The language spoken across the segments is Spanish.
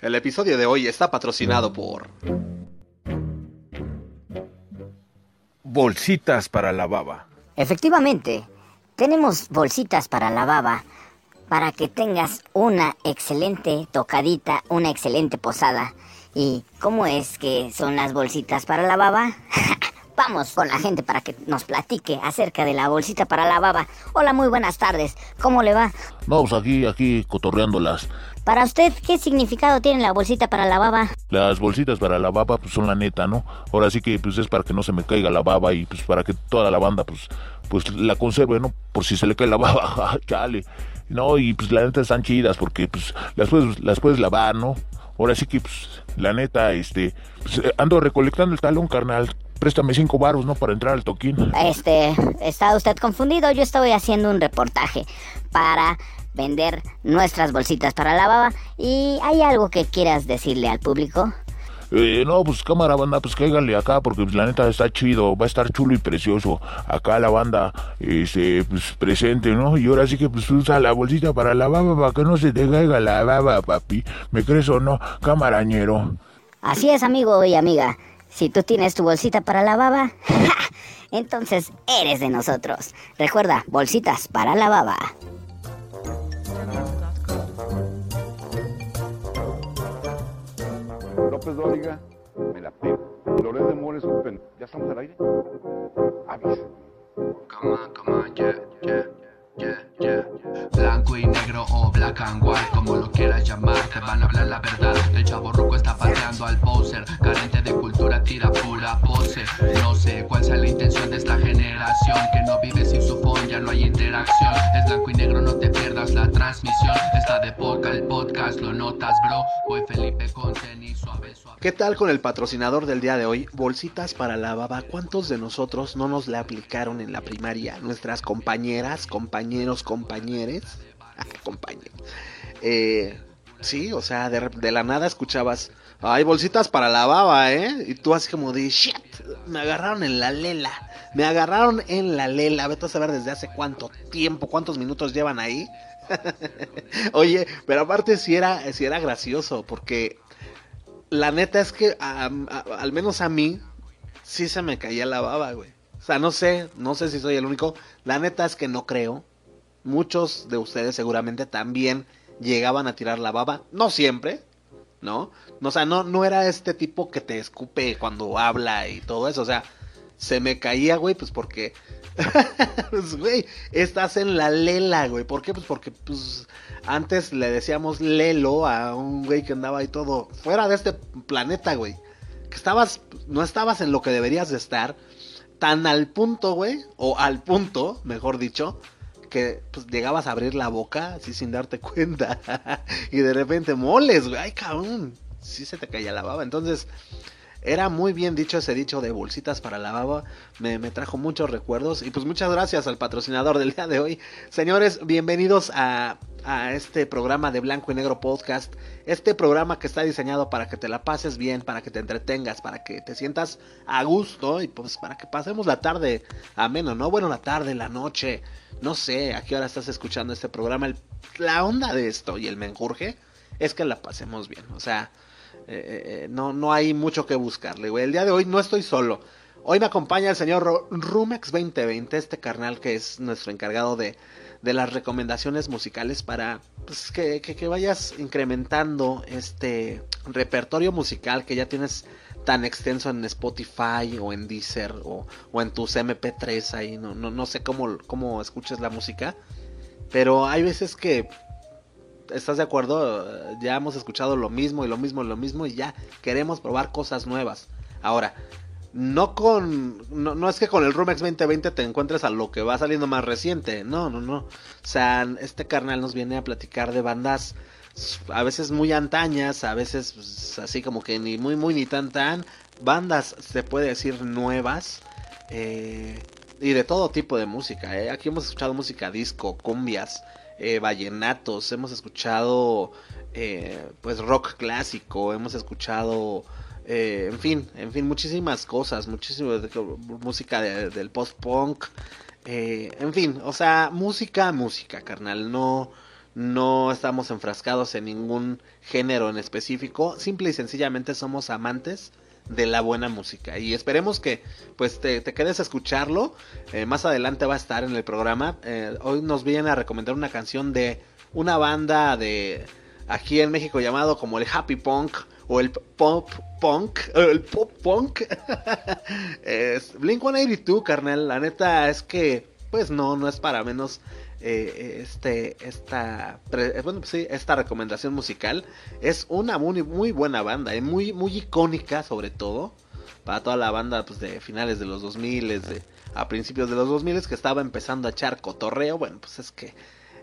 El episodio de hoy está patrocinado por... Bolsitas para la baba. Efectivamente, tenemos bolsitas para la baba para que tengas una excelente tocadita, una excelente posada. ¿Y cómo es que son las bolsitas para la baba? Vamos con la gente para que nos platique acerca de la bolsita para la baba. Hola, muy buenas tardes. ¿Cómo le va? Vamos aquí, aquí cotorreándolas. Para usted, ¿qué significado tiene la bolsita para la baba? Las bolsitas para la baba pues son la neta, ¿no? Ahora sí que pues es para que no se me caiga la baba y pues para que toda la banda pues pues la conserve, ¿no? Por si se le cae la baba, chale. No, y pues la neta están chidas porque pues las puedes las puedes lavar, ¿no? Ahora sí que pues la neta este pues, ando recolectando el talón, carnal préstame cinco baros, ¿no? Para entrar al toquín. Este, está usted confundido. Yo estoy haciendo un reportaje para vender nuestras bolsitas para la baba. ¿Y hay algo que quieras decirle al público? Eh, no, pues cámara banda, pues cáiganle acá porque pues, la neta está chido, va a estar chulo y precioso. Acá la banda, este, pues presente, ¿no? Y ahora sí que pues usa la bolsita para la baba para que no se te caiga la baba, papi. ¿Me crees o no, camarañero? Así es, amigo y amiga. Si tú tienes tu bolsita para la baba, entonces eres de nosotros. Recuerda, bolsitas para la baba. López Dóriga, me la pido. Dolores de Mores, ¿ya estamos al aire? Avísenme. Come on, come on, yeah, yeah, yeah, yeah. Blanco y negro o black and white, como lo quieras llamar, te van a hablar la verdad. El chavo roco está pateando al poser, carente de cultura, tira pura pose. No sé cuál sea la intención de esta generación, que no vive sin su phone, ya no hay interacción. Es blanco y negro, no te pierdas la transmisión. Está de poca el podcast, lo notas, bro. Voy Felipe con tenis suave. ¿Qué tal con el patrocinador del día de hoy? Bolsitas para la baba. ¿Cuántos de nosotros no nos la aplicaron en la primaria? Nuestras compañeras, compañeros, compañeres. Compañeros. Eh, sí, o sea, de, de la nada escuchabas, hay bolsitas para la baba, ¿eh? Y tú así como de, shit, me agarraron en la lela. Me agarraron en la lela. Vete a saber desde hace cuánto tiempo, cuántos minutos llevan ahí. Oye, pero aparte sí era, sí era gracioso, porque la neta es que a- al menos a mí sí se me caía la baba, güey. O sea, no sé, no sé si soy el único. La neta es que no creo. Muchos de ustedes seguramente también llegaban a tirar la baba. No siempre, ¿no? O sea, no, no era este tipo que te escupe cuando habla y todo eso. O sea, se me caía, güey, pues porque... pues, güey, estás en la lela, güey. ¿Por qué? Pues porque, pues, antes le decíamos lelo a un güey que andaba ahí todo fuera de este planeta, güey. Que estabas, no estabas en lo que deberías de estar. Tan al punto, güey, o al punto, mejor dicho, que pues llegabas a abrir la boca así sin darte cuenta. y de repente moles, güey, ay cabrón. Sí se te caía la baba. Entonces, era muy bien dicho ese dicho de bolsitas para la baba. Me, me trajo muchos recuerdos. Y pues muchas gracias al patrocinador del día de hoy. Señores, bienvenidos a, a este programa de Blanco y Negro Podcast. Este programa que está diseñado para que te la pases bien, para que te entretengas, para que te sientas a gusto y pues para que pasemos la tarde ameno, ¿no? Bueno, la tarde, la noche. No sé a qué hora estás escuchando este programa. El- la onda de esto y el menjurje es que la pasemos bien. O sea, eh, eh, no, no hay mucho que buscarle, güey. El día de hoy no estoy solo. Hoy me acompaña el señor Rumex 2020, este carnal que es nuestro encargado de, de las recomendaciones musicales para pues, que, vayas incrementando este repertorio musical que ya tienes tan extenso en Spotify o en Deezer o, o en tus MP3 ahí. No, no, no sé cómo, cómo escuches la música. Pero hay veces que ¿Estás de acuerdo? Ya hemos escuchado lo mismo y lo mismo y lo mismo y ya queremos probar cosas nuevas. Ahora, no con no, no es que con el Rumex 2020 te encuentres a lo que va saliendo más reciente, no, no, no. O sea, este carnal nos viene a platicar de bandas a veces muy antañas, a veces pues, así como que ni muy muy ni tan tan bandas se puede decir nuevas eh, y de todo tipo de música. ¿eh? Aquí hemos escuchado música disco, cumbias, eh, vallenatos, hemos escuchado eh, pues rock clásico, hemos escuchado eh, en fin, en fin, muchísimas cosas, muchísima música de- del post punk, eh, en fin, o sea, música, música, carnal, no no estamos enfrascados en ningún género en específico, simple y sencillamente somos amantes de la buena música. Y esperemos que pues te, quedes a escucharlo. Eh, más adelante va a estar en el programa. Eh, hoy nos viene a recomendar una canción de una banda de aquí en México llamado como el happy punk o el pop punk el pop punk. Es Blink 182 carnal. La neta es que pues no no es para menos eh, este esta eh, bueno pues sí, esta recomendación musical. Es una muy muy buena banda y muy muy icónica sobre todo para toda la banda pues de finales de los 2000 de a principios de los 2000 que estaba empezando a echar cotorreo. Bueno pues es que eh,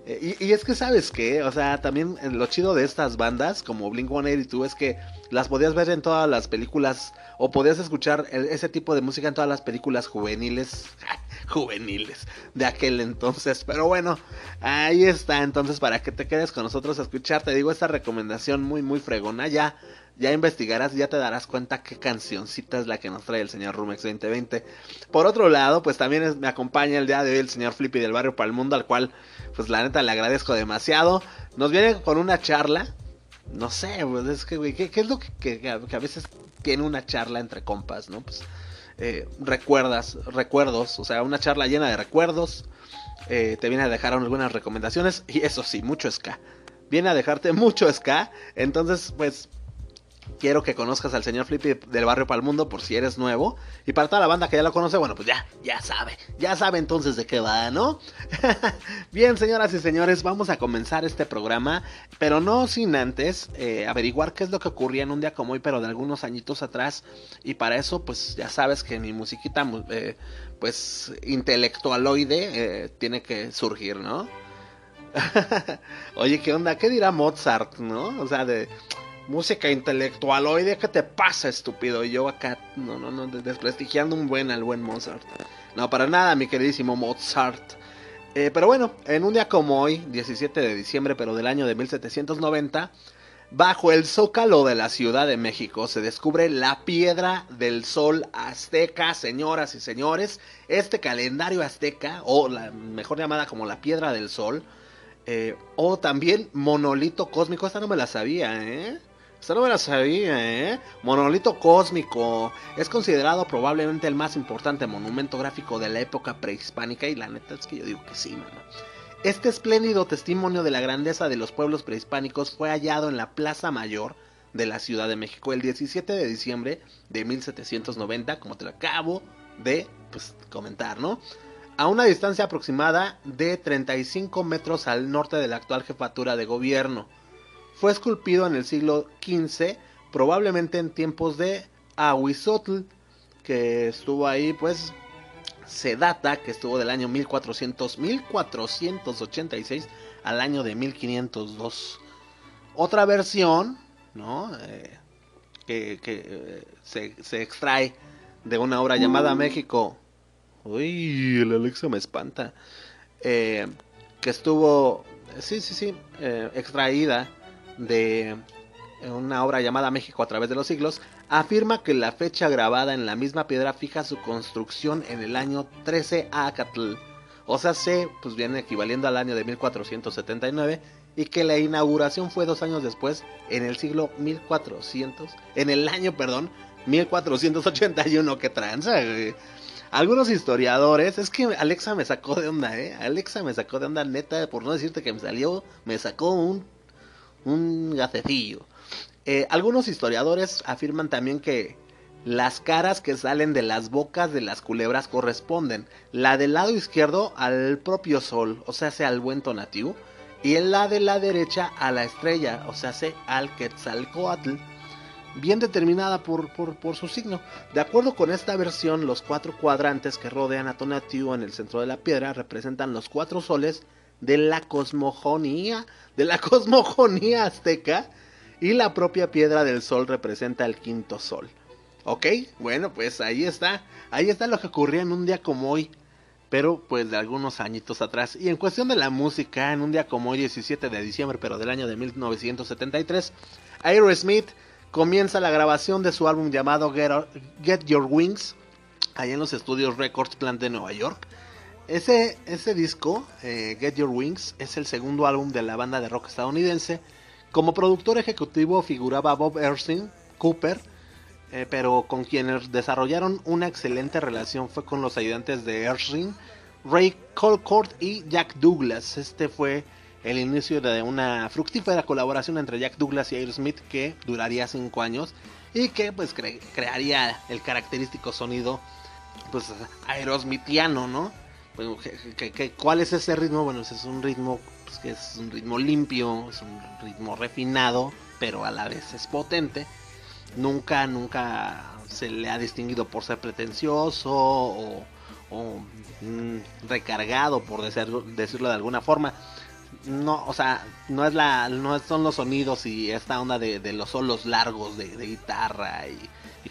y, y es que sabes que, o sea, también eh, lo chido de estas bandas como Blink 182 es que las podías ver en todas las películas o podías escuchar ese tipo de música en todas las películas juveniles, juveniles de aquel entonces. Pero bueno, ahí está entonces para que te quedes con nosotros a escuchar. Te digo esta recomendación muy muy fregona. Ya ya investigarás ya te darás cuenta qué cancioncita es la que nos trae el señor Rumex 2020. Por otro lado, pues también me acompaña el día de hoy el señor Flippy del barrio para el mundo, al cual pues la neta le agradezco demasiado. Nos viene con una charla. No sé, pues es que, güey, ¿qué, es lo que, que a veces tiene una charla entre compas, no? Pues eh, recuerdas, recuerdos, o sea, una charla llena de recuerdos. eh, te viene a dejar algunas recomendaciones y eso sí, mucho ska. Viene a dejarte mucho ska. Entonces, pues quiero que conozcas al señor Flippy del barrio para el mundo por si eres nuevo. Y para toda la banda que ya lo conoce, bueno, pues ya, ya sabe, ya sabe entonces de qué va, ¿no? Bien, señoras y señores, vamos a comenzar este programa, pero no sin antes eh, averiguar qué es lo que ocurría en un día como hoy, pero de algunos añitos atrás. Y para eso, pues ya sabes que mi musiquita, mu- eh, pues intelectualoide, eh, tiene que surgir, ¿no? Oye, ¿qué onda? ¿Qué dirá Mozart, no? O sea, de música intelectual. Oye, ¿qué te pasa, estúpido? Y yo acá, no, no, no, desprestigiando un buen al buen Mozart. No, para nada, mi queridísimo Mozart. Eh, pero bueno, en un día como hoy, 17 de diciembre, pero del año de 1790, bajo el zócalo de la Ciudad de México se descubre la piedra del sol azteca, señoras y señores. Este calendario azteca, o la mejor llamada como la piedra del sol, eh, o también monolito cósmico, esta no me la sabía, ¿eh? No me la sabía, ¿eh? Monolito cósmico. Es considerado probablemente el más importante monumento gráfico de la época prehispánica y la neta es que yo digo que sí, mano. Este espléndido testimonio de la grandeza de los pueblos prehispánicos fue hallado en la Plaza Mayor de la Ciudad de México el 17 de diciembre de 1790, como te lo acabo de pues, comentar, ¿no? A una distancia aproximada de 35 metros al norte de la actual jefatura de gobierno. Fue esculpido en el siglo XV, probablemente en tiempos de Ahuizotl, que estuvo ahí pues se data que estuvo del año 1400, 1486 al año de 1502. Otra versión, ¿no? Eh, que que eh, se, se extrae de una obra llamada México. Uy, el Alexa me espanta. Eh, que estuvo, sí, sí, sí, eh, extraída de una obra llamada México a través de los siglos, afirma que la fecha grabada en la misma piedra fija su construcción en el año 13 Acatl, o sea, se pues viene equivaliendo al año de 1479 y que la inauguración fue dos años después, en el siglo 1400, en el año, perdón, 1481, que tranza. Algunos historiadores, es que Alexa me sacó de onda, eh. Alexa me sacó de onda, neta, por no decirte que me salió, me sacó un, un gacecillo. Eh, algunos historiadores afirman también que las caras que salen de las bocas de las culebras corresponden. La del lado izquierdo al propio sol, o sea, sea al buen Tonatiuh, y la de la derecha a la estrella, o sea, sea al Quetzalcoatl bien determinada por, por, por, su signo. De acuerdo con esta versión, los cuatro cuadrantes que rodean a Tonatiuh en el centro de la piedra representan los cuatro soles de la cosmogonía, de la cosmogonía azteca, y la propia piedra del sol representa el quinto sol. ¿Ok? Bueno, pues ahí está. Ahí está lo que ocurría en un día como hoy. Pero pues de algunos añitos atrás. Y en cuestión de la música, en un día como hoy, 17 de diciembre, pero del año de 1973, Aerosmith comienza la grabación de su álbum llamado Get, Your Wings, allá en los estudios Records Plant de Nueva York. Ese, ese disco, eh, Get Your Wings, es el segundo álbum de la banda de rock estadounidense. Como productor ejecutivo figuraba Bob Erskine Cooper, eh, pero con quienes desarrollaron una excelente relación fue con los ayudantes de Erskine, Ray Colcourt y Jack Douglas. Este fue el inicio de una fructífera colaboración entre Jack Douglas y Aerosmith que duraría cinco años y que pues crearía el característico sonido pues aerosmithiano, ¿no? Bueno, cuál es ese ritmo? Bueno, es un ritmo pues, que es un ritmo limpio, es un ritmo refinado, pero a la vez es potente. Nunca, nunca se le ha distinguido por ser pretencioso o, mm, recargado, por decirlo de alguna forma no, o sea, no es la, no son los sonidos y esta onda de, los solos largos de, guitarra y,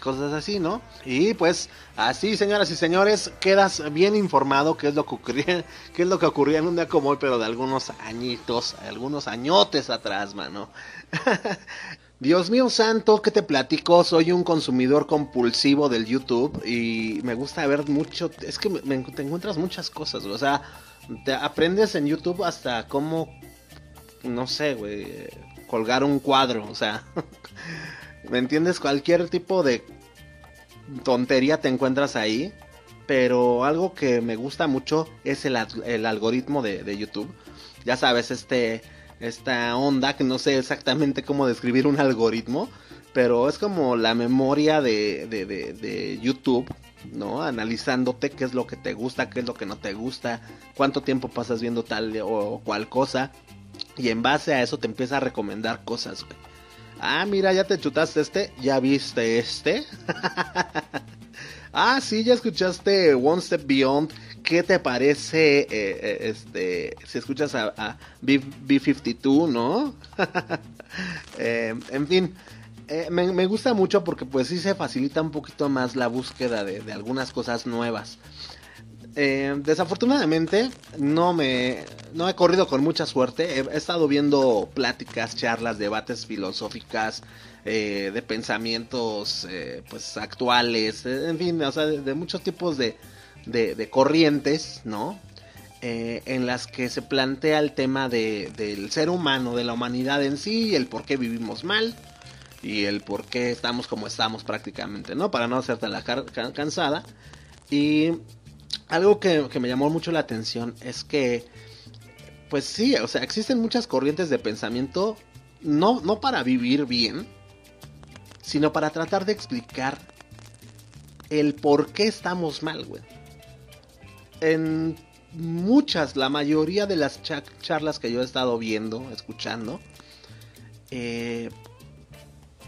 cosas así, ¿no? Y pues así, señoras y señores, quedas bien informado qué es lo que ocurría, qué es lo que ocurría en un día como hoy, pero de algunos añitos, algunos añotes atrás, mano. Dios mío santo, ¿qué te platico? Soy un consumidor compulsivo del YouTube y me gusta ver mucho, es que me, te encuentras muchas cosas, o sea, te aprendes en YouTube hasta cómo, no sé, güey, colgar un cuadro, o sea, ¿me entiendes? Cualquier tipo de tontería te encuentras ahí, pero algo que me gusta mucho es el, algoritmo de, YouTube. Ya sabes, este, esta onda que no sé exactamente cómo describir un algoritmo, pero es como la memoria de, de, de YouTube ¿no? Analizándote qué es lo que te gusta, qué es lo que no te gusta, cuánto tiempo pasas viendo tal o cual cosa. Y en base a eso te empieza a recomendar cosas, Ah, mira, ya te chutaste este, ya viste este. ah, sí, ya escuchaste One Step Beyond. ¿Qué te parece, eh, eh, este, si escuchas a, B, 52 no? Eh, en fin, eh, me, gusta mucho porque pues sí se facilita un poquito más la búsqueda de, algunas cosas nuevas. Eh, desafortunadamente no me no he corrido con mucha suerte. He, estado viendo pláticas, charlas, debates filosóficas, eh, de pensamientos pues actuales, en fin, o sea, de, muchos tipos de, de, corrientes, ¿no? en las que se plantea el tema de, del ser humano, de la humanidad en sí, el por qué vivimos mal, y el por qué estamos como estamos prácticamente, ¿no? Para no hacerte la cansada. Y algo que, me llamó mucho la atención es que, pues sí, o sea, existen muchas corrientes de pensamiento, no, no para vivir bien, sino para tratar de explicar el por qué estamos mal, güey. En muchas, la mayoría de las charlas que yo he estado viendo, escuchando, eh,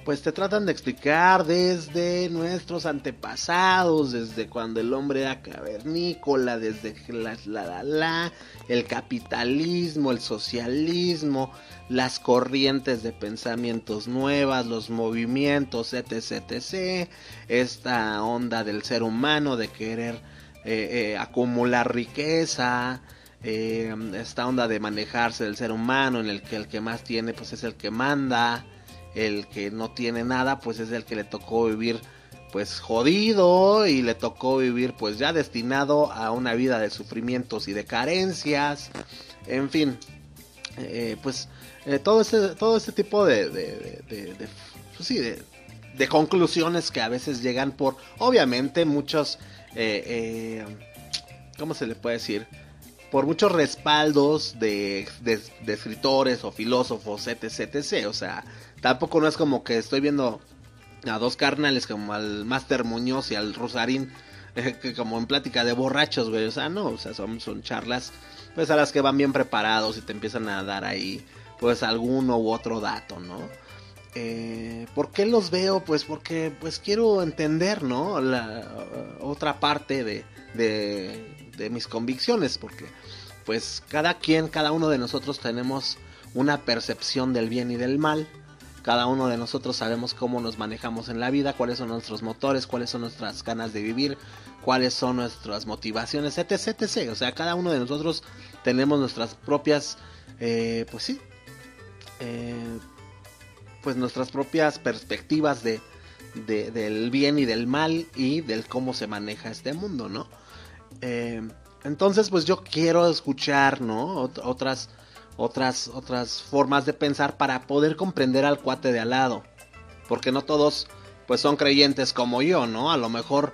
pues te tratan de explicar desde nuestros antepasados, desde cuando el hombre era cavernícola, desde la, la, la, el capitalismo, el socialismo, las corrientes de pensamientos nuevas, los movimientos, etc, etc, esta onda del ser humano de querer eh, eh, acumular riqueza, eh, esta onda de manejarse del ser humano en el que el que más tiene pues es el que manda, el que no tiene nada pues es el que le tocó vivir pues jodido y le tocó vivir pues ya destinado a una vida de sufrimientos y de carencias. En fin eh, pues eh, todo este todo este tipo de de, de, de, pues sí, de, conclusiones que a veces llegan por obviamente muchos eh, cómo se le puede decir por muchos respaldos de, de, escritores o filósofos, etc, etc. O sea, Tampoco no es como que estoy viendo a dos carnales como al Master Muñoz y al Rosarín que como en plática de borrachos, güey. O sea, no, o sea, son, son charlas pues a las que van bien preparados y te empiezan a dar ahí pues alguno u otro dato, ¿no? Eh, ¿Por qué los veo? Pues porque pues quiero entender, ¿no? La otra parte de, de, de mis convicciones, porque pues cada quien, cada uno de nosotros tenemos una percepción del bien y del mal cada uno de nosotros sabemos cómo nos manejamos en la vida, cuáles son nuestros motores, cuáles son nuestras ganas de vivir, cuáles son nuestras motivaciones, etc, etc. O sea, cada uno de nosotros tenemos nuestras propias, eh, pues sí, eh, pues nuestras propias perspectivas de, del bien y del mal y del cómo se maneja este mundo, ¿no? Eh, Entonces, pues yo quiero escuchar, ¿no? otras, otras, otras formas de pensar para poder comprender al cuate de al lado. Porque no todos, pues son creyentes como yo, ¿no? A lo mejor,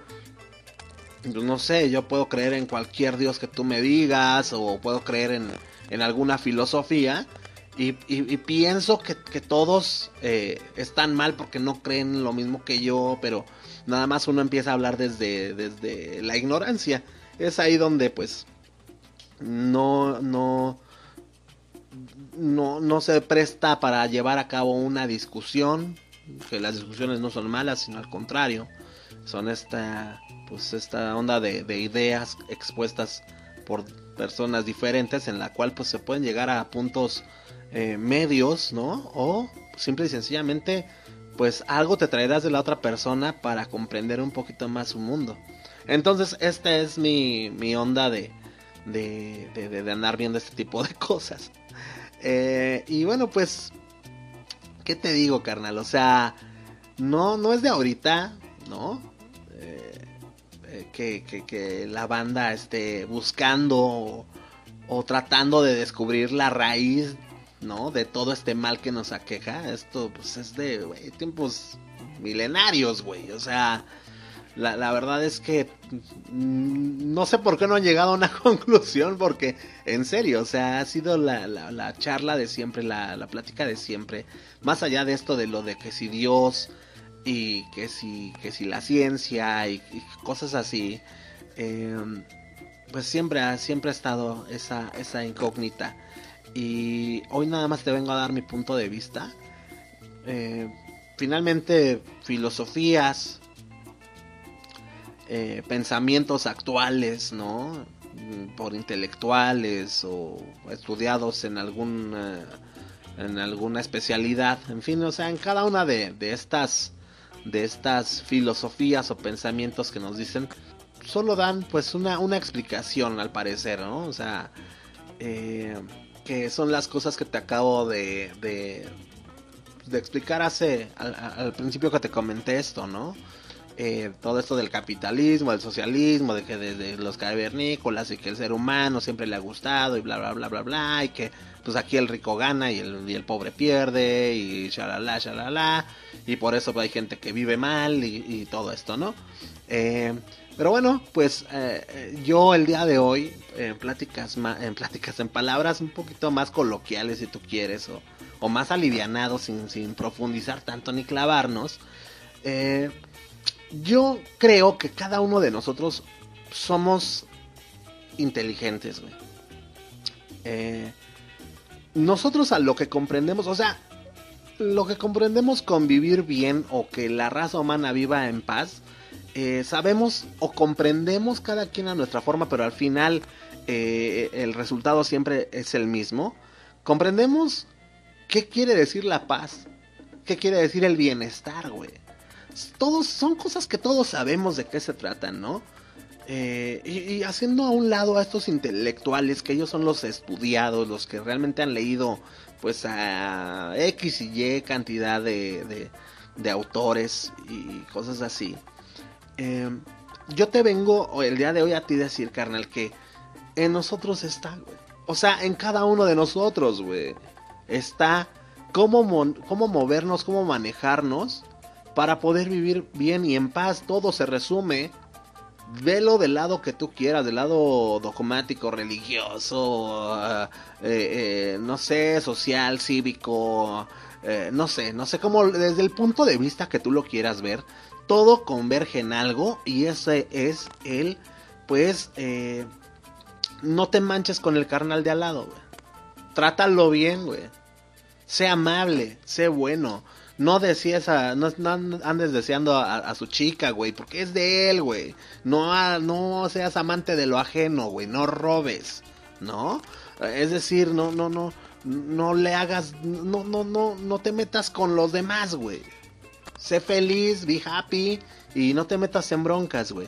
no sé, yo puedo creer en cualquier Dios que tú me digas, o puedo creer en, en alguna filosofía. Y, pienso que, todos eh, están mal porque no creen lo mismo que yo, pero nada más uno empieza a hablar desde, desde la ignorancia. Es ahí donde pues no, no, no, no se presta para llevar a cabo una discusión, que las discusiones no son malas, sino al contrario, son esta, pues esta onda de, de ideas expuestas por personas diferentes en la cual pues se pueden llegar a puntos eh, medios, ¿no? O simple y sencillamente pues algo te traerás de la otra persona para comprender un poquito más su mundo. Entonces esta es mi, mi onda de, de, de, andar viendo este tipo de cosas. Eh, y bueno pues, ¿qué te digo carnal? O sea, no, no es de ahorita, ¿no? Eh, que, que, que, la banda esté buscando o tratando de descubrir la raíz ¿no? De todo este mal que nos aqueja. Esto, pues, es de, tiempos milenarios, güey. O sea, la, verdad es que mm, no sé por qué no han llegado a una conclusión, porque, en serio, o sea, ha sido la, la, charla de siempre, la, la plática de siempre. Más allá de esto de lo de que si Dios y que si, que si la ciencia y, cosas así. Em, pues siempre ha, siempre ha estado esa, esa incógnita. Y hoy nada más te vengo a dar mi punto de vista. Eh, finalmente, filosofías, eh, pensamientos actuales, ¿no? Por intelectuales o estudiados en algún en alguna especialidad, en fin, o sea, en cada una de, estas de estas filosofías o pensamientos que nos dicen solo dan pues una, una explicación al parecer, ¿no? O sea, eh, que son las cosas que te acabo de, de, explicar hace al, principio que te comenté esto, ¿no? Eh, todo esto del capitalismo, del socialismo, de que desde los cavernícolas y que el ser humano siempre le ha gustado y bla bla bla bla bla y que pues aquí el rico gana y el, y el pobre pierde y shalala shalala y por eso hay gente que vive mal y, todo esto, ¿no? Eh, pero bueno, pues eh, eh, yo el día de hoy, en pláticas, en pláticas, en palabras un poquito más coloquiales si tú quieres, o, más alivianados sin, sin, profundizar tanto ni clavarnos, eh, yo creo que cada uno de nosotros somos inteligentes, güey. nosotros a lo que comprendemos, o sea, lo que comprendemos con vivir bien o que la raza humana viva en paz, eh, sabemos o comprendemos cada quien a nuestra forma, pero al final eh, el resultado siempre es el mismo. Comprendemos qué quiere decir la paz, qué quiere decir el bienestar, güey. Todos son cosas que todos sabemos de qué se tratan, ¿no? Eh, y, haciendo a un lado a estos intelectuales, que ellos son los estudiados, los que realmente han leído, pues, a X y Y cantidad de, de autores y cosas así. Eh, yo te vengo el día de hoy a ti decir, carnal, que en nosotros está, güey. O sea, en cada uno de nosotros, güey. Está cómo, cómo movernos, cómo manejarnos para poder vivir bien y en paz. Todo se resume. Velo del lado que tú quieras, del lado dogmático, religioso, eh, eh, no sé, social, cívico, no sé, no sé cómo, desde el punto de vista que tú lo quieras ver, todo converge en algo y ese es el, pues, eh, no te manches con el carnal de al lado, güey. Trátalo bien, güey. Sé amable, sé bueno. No decías a, no, andes deseando a, su chica, güey, porque es de él, güey. No, no seas amante de lo ajeno, güey. No robes, ¿no? Es decir, no, no, no, no le hagas, no, no, no, no te metas con los demás, güey sé feliz, be happy y no te metas en broncas, güey.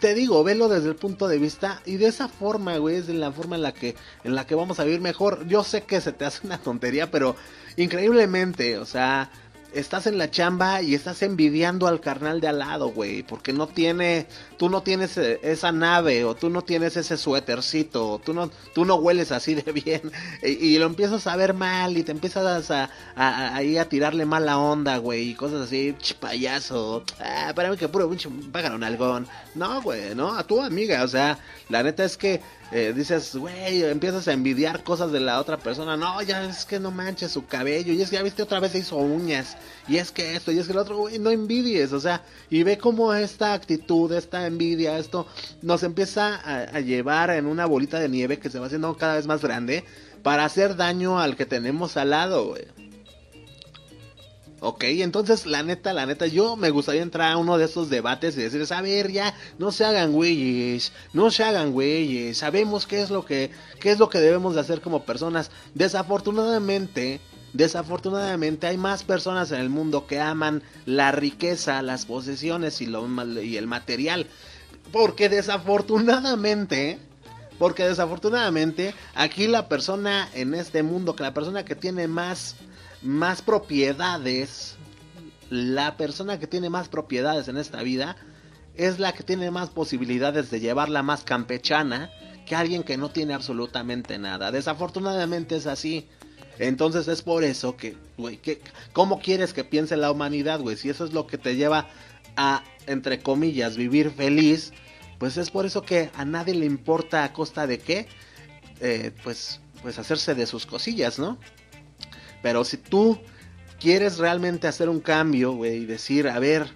Te digo, velo desde el punto de vista y de esa forma, güey, es de la forma en la que en la que vamos a vivir mejor. Yo sé que se te hace una tontería, pero increíblemente, o sea, estás en la chamba y estás envidiando al carnal de al lado, güey, porque no tiene, tú no tienes eh, esa nave o tú no tienes ese suétercito, o tú no, tú no hueles así de bien y, lo empiezas a ver mal y te empiezas a, ahí a, tirarle mala onda, güey, y cosas así, payaso, ah, para mí que puro pinche pájaro algón, no, güey, no, a tu amiga, o sea, la neta es que eh, dices, güey, empiezas a envidiar cosas de la otra persona. No, ya es que no manches su cabello. Y es que ya viste otra vez se hizo uñas. Y es que esto, y es que el otro, güey, no envidies. O sea, y ve cómo esta actitud, esta envidia, esto nos empieza a, llevar en una bolita de nieve que se va haciendo cada vez más grande para hacer daño al que tenemos al lado. Ok, entonces la neta, la neta, yo me gustaría entrar a uno de esos debates y decirles, a ver, ya, no se hagan güeyes, no se hagan güeyes, sabemos qué es lo que, qué es lo que debemos de hacer como personas. Desafortunadamente, desafortunadamente hay más personas en el mundo que aman la riqueza, las posesiones y, lo, y el material. Porque desafortunadamente, porque desafortunadamente aquí la persona en este mundo, que la persona que tiene más más propiedades, la persona que tiene más propiedades en esta vida es la que tiene más posibilidades de llevarla más campechana que alguien que no tiene absolutamente nada. Desafortunadamente es así. Entonces es por eso que, güey, que, ¿cómo quieres que piense la humanidad, güey? Si eso es lo que te lleva a, entre comillas, vivir feliz, pues es por eso que a nadie le importa a costa de qué, eh, pues, pues hacerse de sus cosillas, ¿no? Pero si tú quieres realmente hacer un cambio, güey, y decir, a ver,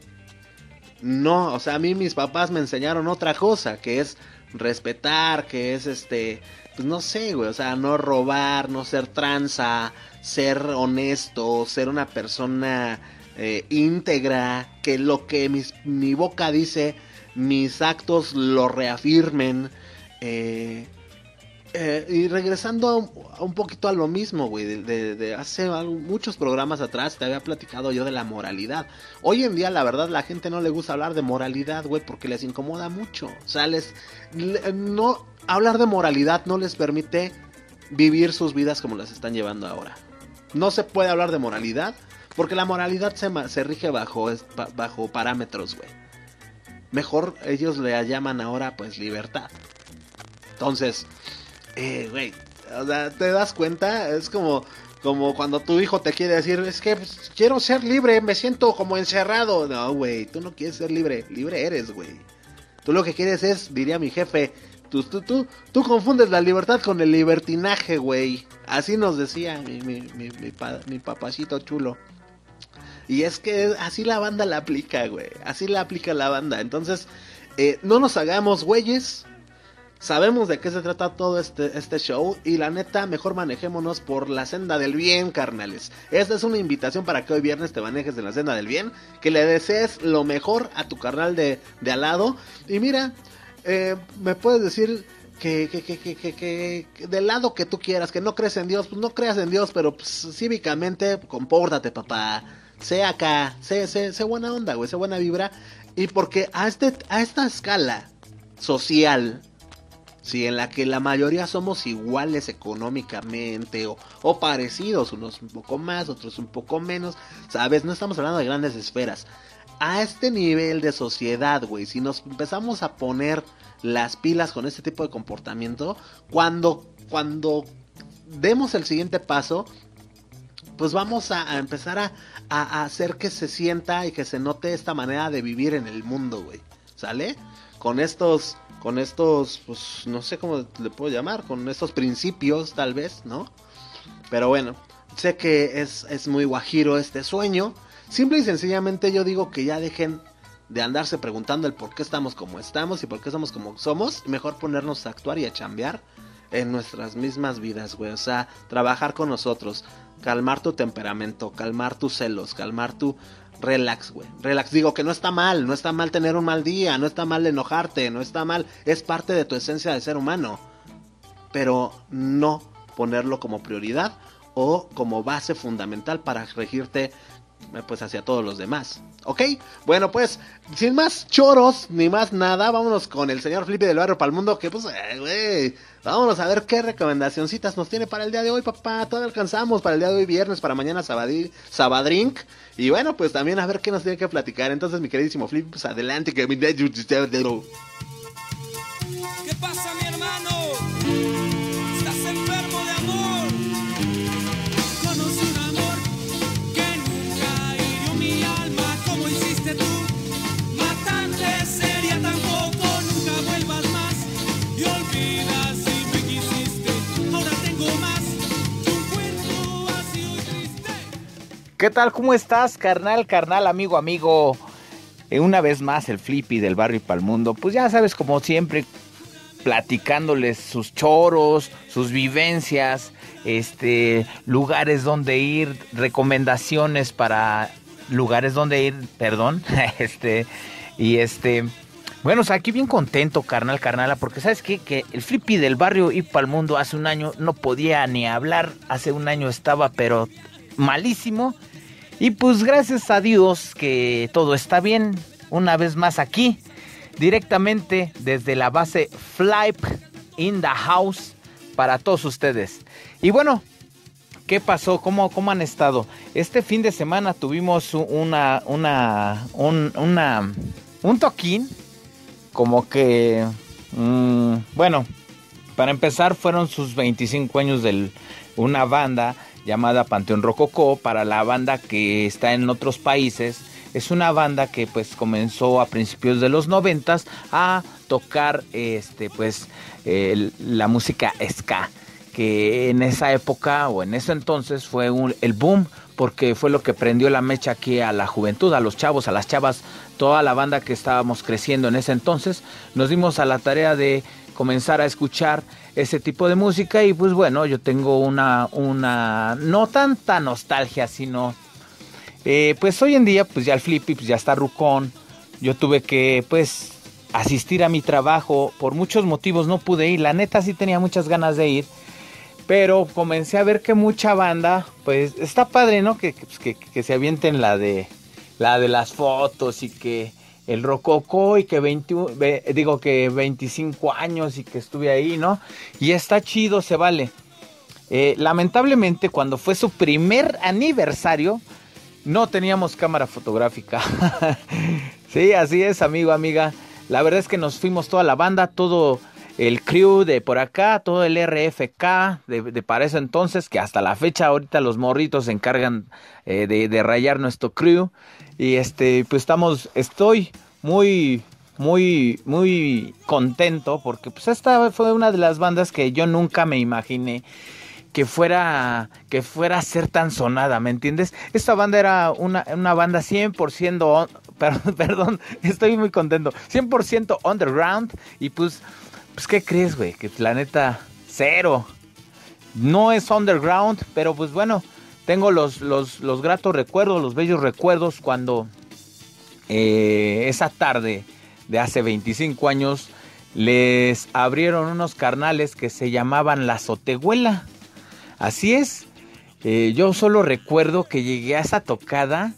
no, o sea, a mí mis papás me enseñaron otra cosa, que es respetar, que es este, pues no sé, güey, o sea, no robar, no ser tranza, ser honesto, ser una persona eh, íntegra, que lo que mi boca dice, mis actos lo reafirmen, eh, eh, y regresando a un, poquito a lo mismo, güey, de, hace muchos programas atrás te había platicado yo de la moralidad. Hoy en día, la verdad, la gente no le gusta hablar de moralidad, güey, porque les incomoda mucho. O sea, les, no, hablar de moralidad no les permite vivir sus vidas como las están llevando ahora. No se puede hablar de moralidad porque la moralidad se, se rige bajo, bajo parámetros, güey. Mejor ellos le llaman ahora, pues, libertad. Entonces, eh, güey, o sea, ¿te das cuenta? Es como, como cuando tu hijo te quiere decir, es que pues, quiero ser libre, me siento como encerrado. No, güey, tú no quieres ser libre, libre eres, güey. Tú lo que quieres es, diría mi jefe, tú, tú, tú, tú confundes la libertad con el libertinaje, güey. Así nos decía mi, mi, mi, mi, papacito chulo. Y es que así la banda la aplica, güey. Así la aplica la banda. Entonces, eh, no nos hagamos güeyes. Sabemos de qué se trata todo este, este show y la neta, mejor manejémonos por la senda del bien, carnales. Esta es una invitación para que hoy viernes te manejes en la senda del bien, que le desees lo mejor a tu carnal de, de al lado. Y mira, eh, me puedes decir que, que, que, que, del lado que tú quieras, que no crees en Dios, pues no creas en Dios, pero pues, cívicamente compórtate, papá. Sé acá, sé, sé, sé buena onda, güey, sé buena vibra. Y porque a, este, a esta escala social Sí, en la que la mayoría somos iguales económicamente o, o, parecidos, unos un poco más, otros un poco menos, ¿sabes? No estamos hablando de grandes esferas. A este nivel de sociedad, güey, si nos empezamos a poner las pilas con este tipo de comportamiento, cuando, cuando demos el siguiente paso, pues vamos a, empezar a, a, hacer que se sienta y que se note esta manera de vivir en el mundo, güey. ¿Sale? Con estos con estos, pues no sé cómo le puedo llamar, con estos principios tal vez, ¿no? Pero bueno, sé que es, es muy guajiro este sueño. Simple y sencillamente yo digo que ya dejen de andarse preguntando el por qué estamos como estamos y por qué somos como somos. Mejor ponernos a actuar y a chambear en nuestras mismas vidas, güey. O sea, trabajar con nosotros, calmar tu temperamento, calmar tus celos, calmar tu relax, güey. Relax, digo que no está mal, no está mal tener un mal día, no está mal enojarte, no está mal, es parte de tu esencia de ser humano. Pero no ponerlo como prioridad o como base fundamental para regirte pues hacia todos los demás. ¿Ok? Bueno, pues, sin más choros ni más nada, vámonos con el señor Flippy del Barrio Palmundo, que pues, eh, güey, vámonos a ver qué recomendacioncitas nos tiene para el día de hoy, papá. Todavía alcanzamos para el día de hoy, viernes, para mañana, sabadí, sabadrink. Y bueno, pues también a ver qué nos tiene que platicar. Entonces, mi queridísimo Flippy, pues adelante, que mi... ¿Qué tal? ¿Cómo estás, carnal, carnal, amigo, amigo? Eh, una vez más, el Flippy del barrio y Palmundo. Pues ya sabes, como siempre, platicándoles sus choros, sus vivencias, este, lugares donde ir, recomendaciones para lugares donde ir, perdón, este, y este, bueno, o aquí bien contento, carnal, carnala, porque sabes qué? que el Flippy del barrio y Palmundo hace un año no podía ni hablar, hace un año estaba, pero malísimo. Y pues gracias a Dios que todo está bien. Una vez más aquí, directamente desde la base Flyp in the House para todos ustedes. Y bueno, ¿qué pasó? ¿Cómo, cómo han estado? Este fin de semana tuvimos una, una, un, una, un toquín. Como que, mm, bueno, para empezar fueron sus 25 años de una banda llamada Panteón Rococó para la banda que está en otros países. Es una banda que pues comenzó a principios de los noventas a tocar este pues la música ska que en esa época o en ese entonces fue un- el boom porque fue lo que prendió la mecha aquí a la juventud, a los chavos, a las chavas, toda la banda que estábamos creciendo en ese entonces, nos dimos a la tarea de comenzar a escuchar ese tipo de música y pues bueno, yo tengo una, una no tanta nostalgia, sino eh, pues hoy en día pues ya el Flippy pues ya está rucón, yo tuve que pues asistir a mi trabajo, por muchos motivos no pude ir, la neta sí tenía muchas ganas de ir, pero comencé a ver que mucha banda, pues está padre, ¿no? Que, que, pues, que- que se avienten la de la de las fotos y que el rococó y que 21, ve- digo que 25 años y que estuve ahí, ¿no? Y está chido, se vale. Eh, lamentablemente cuando fue su primer aniversario no teníamos cámara fotográfica. sí, así es, amigo, amiga. La verdad es que nos fuimos toda la banda, todo el crew de por acá, todo el RFK de, de para eso entonces, que hasta la fecha ahorita los morritos se encargan eh, de, de rayar nuestro crew. Y este, pues estamos, estoy muy, muy, muy contento porque pues esta fue una de las bandas que yo nunca me imaginé que fuera que fuera a ser tan sonada, ¿me entiendes? Esta banda era una, una banda 100% on- perdón, perdón, estoy muy contento. 100% underground y pues pues qué crees, güey, que la neta cero. No es underground, pero pues bueno, tengo los los los gratos recuerdos, los bellos recuerdos cuando eh, esa tarde de hace 25 años les abrieron unos carnales que se llamaban La Sotehuela. Así es. Eh, yo solo recuerdo que llegué a esa tocada,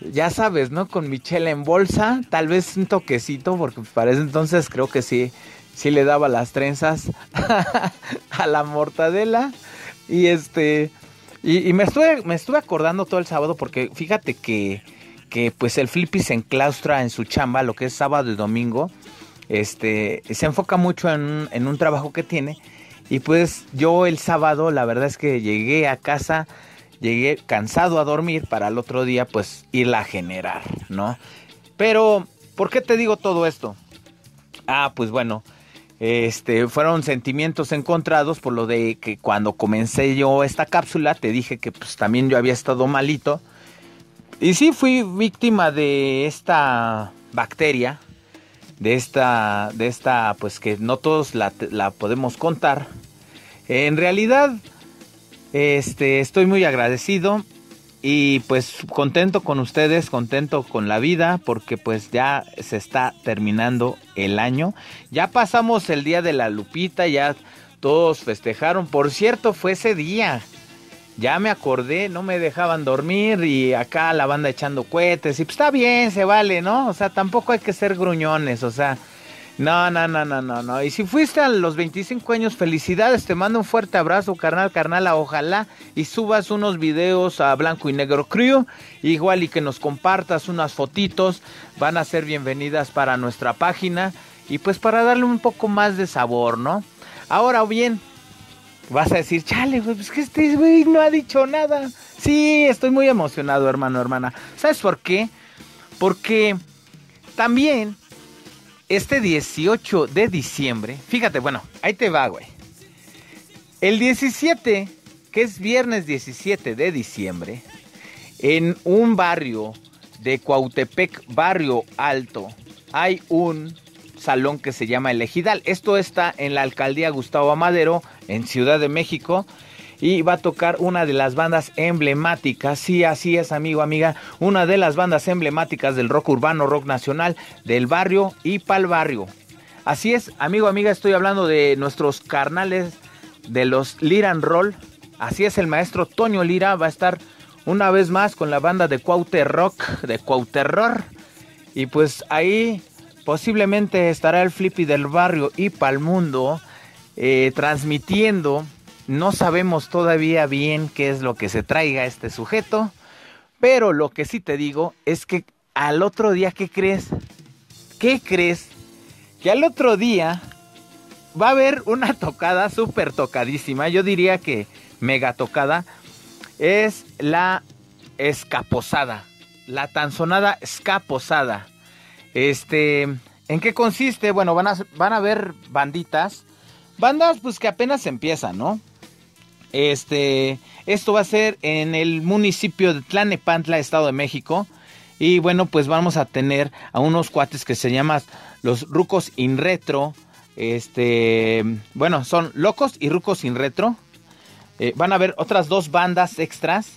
ya sabes, ¿no? Con Michelle en bolsa, tal vez un toquecito, porque para ese entonces creo que sí, sí le daba las trenzas a la mortadela. Y este, y, me, estuve, me acordando todo el sábado, porque fíjate que, que pues el Flippy se enclaustra en su chamba, lo que es sábado y domingo. Este, se enfoca mucho en, en un trabajo que tiene. Y pues yo el sábado, la verdad es que llegué a casa, llegué cansado a dormir para el otro día pues irla a generar, ¿no? Pero, ¿por qué te digo todo esto? Ah, pues bueno, este, fueron sentimientos encontrados por lo de que cuando comencé yo esta cápsula te dije que pues también yo había estado malito. Y sí fui víctima de esta bacteria, de esta, de esta, pues que no todos la, la podemos contar. En realidad, este, estoy muy agradecido y pues contento con ustedes, contento con la vida, porque pues ya se está terminando el año. Ya pasamos el día de la Lupita, ya todos festejaron. Por cierto, fue ese día ya me acordé, no me dejaban dormir y acá la banda echando cohetes y pues está bien, se vale, ¿no? O sea, tampoco hay que ser gruñones, o sea, no, no, no, no, no, no. Y si fuiste a los 25 años, felicidades, te mando un fuerte abrazo, carnal, carnal, ojalá y subas unos videos a Blanco y Negro Crew, igual y que nos compartas unas fotitos, van a ser bienvenidas para nuestra página y pues para darle un poco más de sabor, ¿no? Ahora bien, vas a decir, chale, güey, pues que este güey no ha dicho nada. Sí, estoy muy emocionado, hermano, hermana. ¿Sabes por qué? Porque también este 18 de diciembre, fíjate, bueno, ahí te va, güey. El 17, que es viernes 17 de diciembre, en un barrio de Cuautepec, barrio alto, hay un salón que se llama El Ejidal. Esto está en la alcaldía Gustavo Amadero, en Ciudad de México. Y va a tocar una de las bandas emblemáticas, sí, así es, amigo, amiga, una de las bandas emblemáticas del rock urbano, rock nacional, del barrio y pal barrio. Así es, amigo, amiga, estoy hablando de nuestros carnales de los Liran Roll. Así es, el maestro Toño Lira va a estar una vez más con la banda de Cuaute Rock, de Cuauterror. Y pues ahí posiblemente estará el Flippy del barrio y Palmundo eh, transmitiendo. No sabemos todavía bien qué es lo que se traiga este sujeto. Pero lo que sí te digo es que al otro día, ¿qué crees? ¿Qué crees? Que al otro día va a haber una tocada súper tocadísima. Yo diría que mega tocada. Es la escaposada. La tan sonada escaposada. Este, ¿en qué consiste? Bueno, van a, van a ver banditas. Bandas pues que apenas empiezan, ¿no? Este, esto va a ser en el municipio de Tlanepantla, Estado de México. Y bueno, pues vamos a tener a unos cuates que se llaman los Rucos in Retro. Este, bueno, son Locos y Rucos in Retro. Eh, van a ver otras dos bandas extras,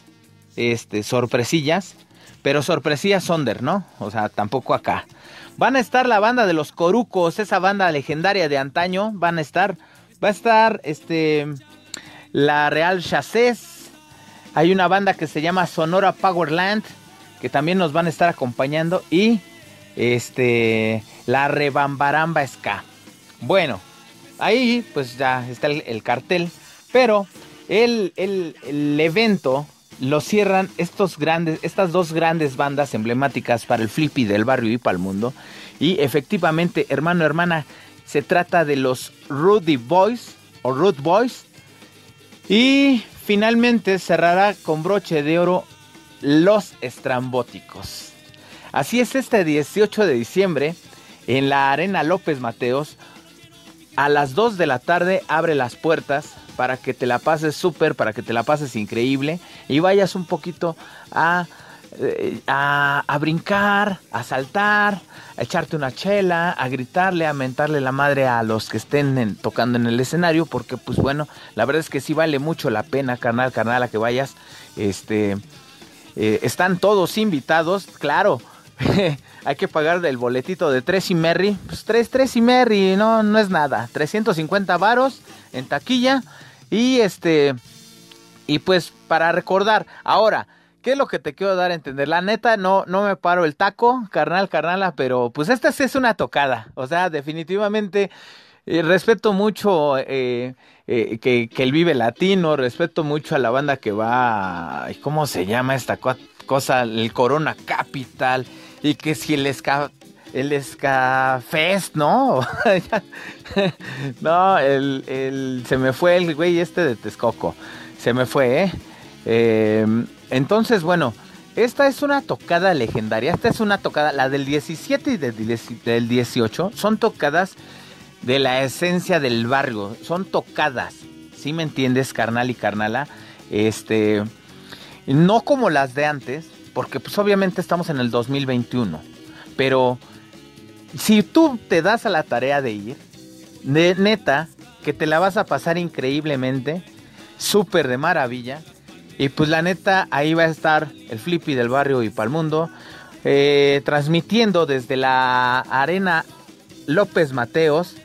este, sorpresillas. Pero sorpresillas Sonder, ¿no? O sea, tampoco acá. Van a estar la banda de los Corucos, esa banda legendaria de antaño. Van a estar. Va a estar este. La Real Chassés. Hay una banda que se llama Sonora Powerland. Que también nos van a estar acompañando. Y. Este. La Rebambaramba Ska. Bueno. Ahí pues ya está el, el cartel. Pero el, el, el evento lo cierran estos grandes, estas dos grandes bandas emblemáticas para el flippy del barrio y para el mundo. Y efectivamente, hermano, hermana, se trata de los Rudy Boys o Root Boys. Y finalmente cerrará con broche de oro los estrambóticos. Así es este 18 de diciembre en la Arena López Mateos. A las 2 de la tarde abre las puertas para que te la pases súper, para que te la pases increíble y vayas un poquito a, a, a, brincar, a saltar, a echarte una chela, a gritarle, a mentarle la madre a los que estén en, tocando en el escenario, porque pues bueno, la verdad es que sí vale mucho la pena, carnal, carnal, a que vayas. Este, eh, están todos invitados, claro. hay que pagar del boletito de tres y Merry. Pues tres, tres y Merry, no, no es nada. 350 varos en taquilla. Y este. Y pues para recordar, ahora, ¿qué es lo que te quiero dar a entender? La neta, no, no me paro el taco, carnal, carnala, pero pues esta sí es una tocada. O sea, definitivamente. Eh, respeto mucho eh, eh, que, que, el Vive Latino, respeto mucho a la banda que va, ¿cómo se llama esta cosa? El Corona Capital, y que si el Ska, el Skafest, ¿no? no, el, el, se me fue el güey este de Texcoco. Se me fue, ¿eh? eh entonces, bueno, esta es una tocada legendaria. Esta es una tocada, la del 17 y del 18 son tocadas de la esencia del barrio. Son tocadas. ¿Sí me entiendes, carnal y carnala? Este, no como las de antes, porque pues obviamente estamos en el 2021. Pero si tú te das a la tarea de ir, de neta, que te la vas a pasar increíblemente, súper de maravilla. Y pues la neta, ahí va a estar el Flippy del barrio y Palmundo, eh, transmitiendo desde la arena López Mateos.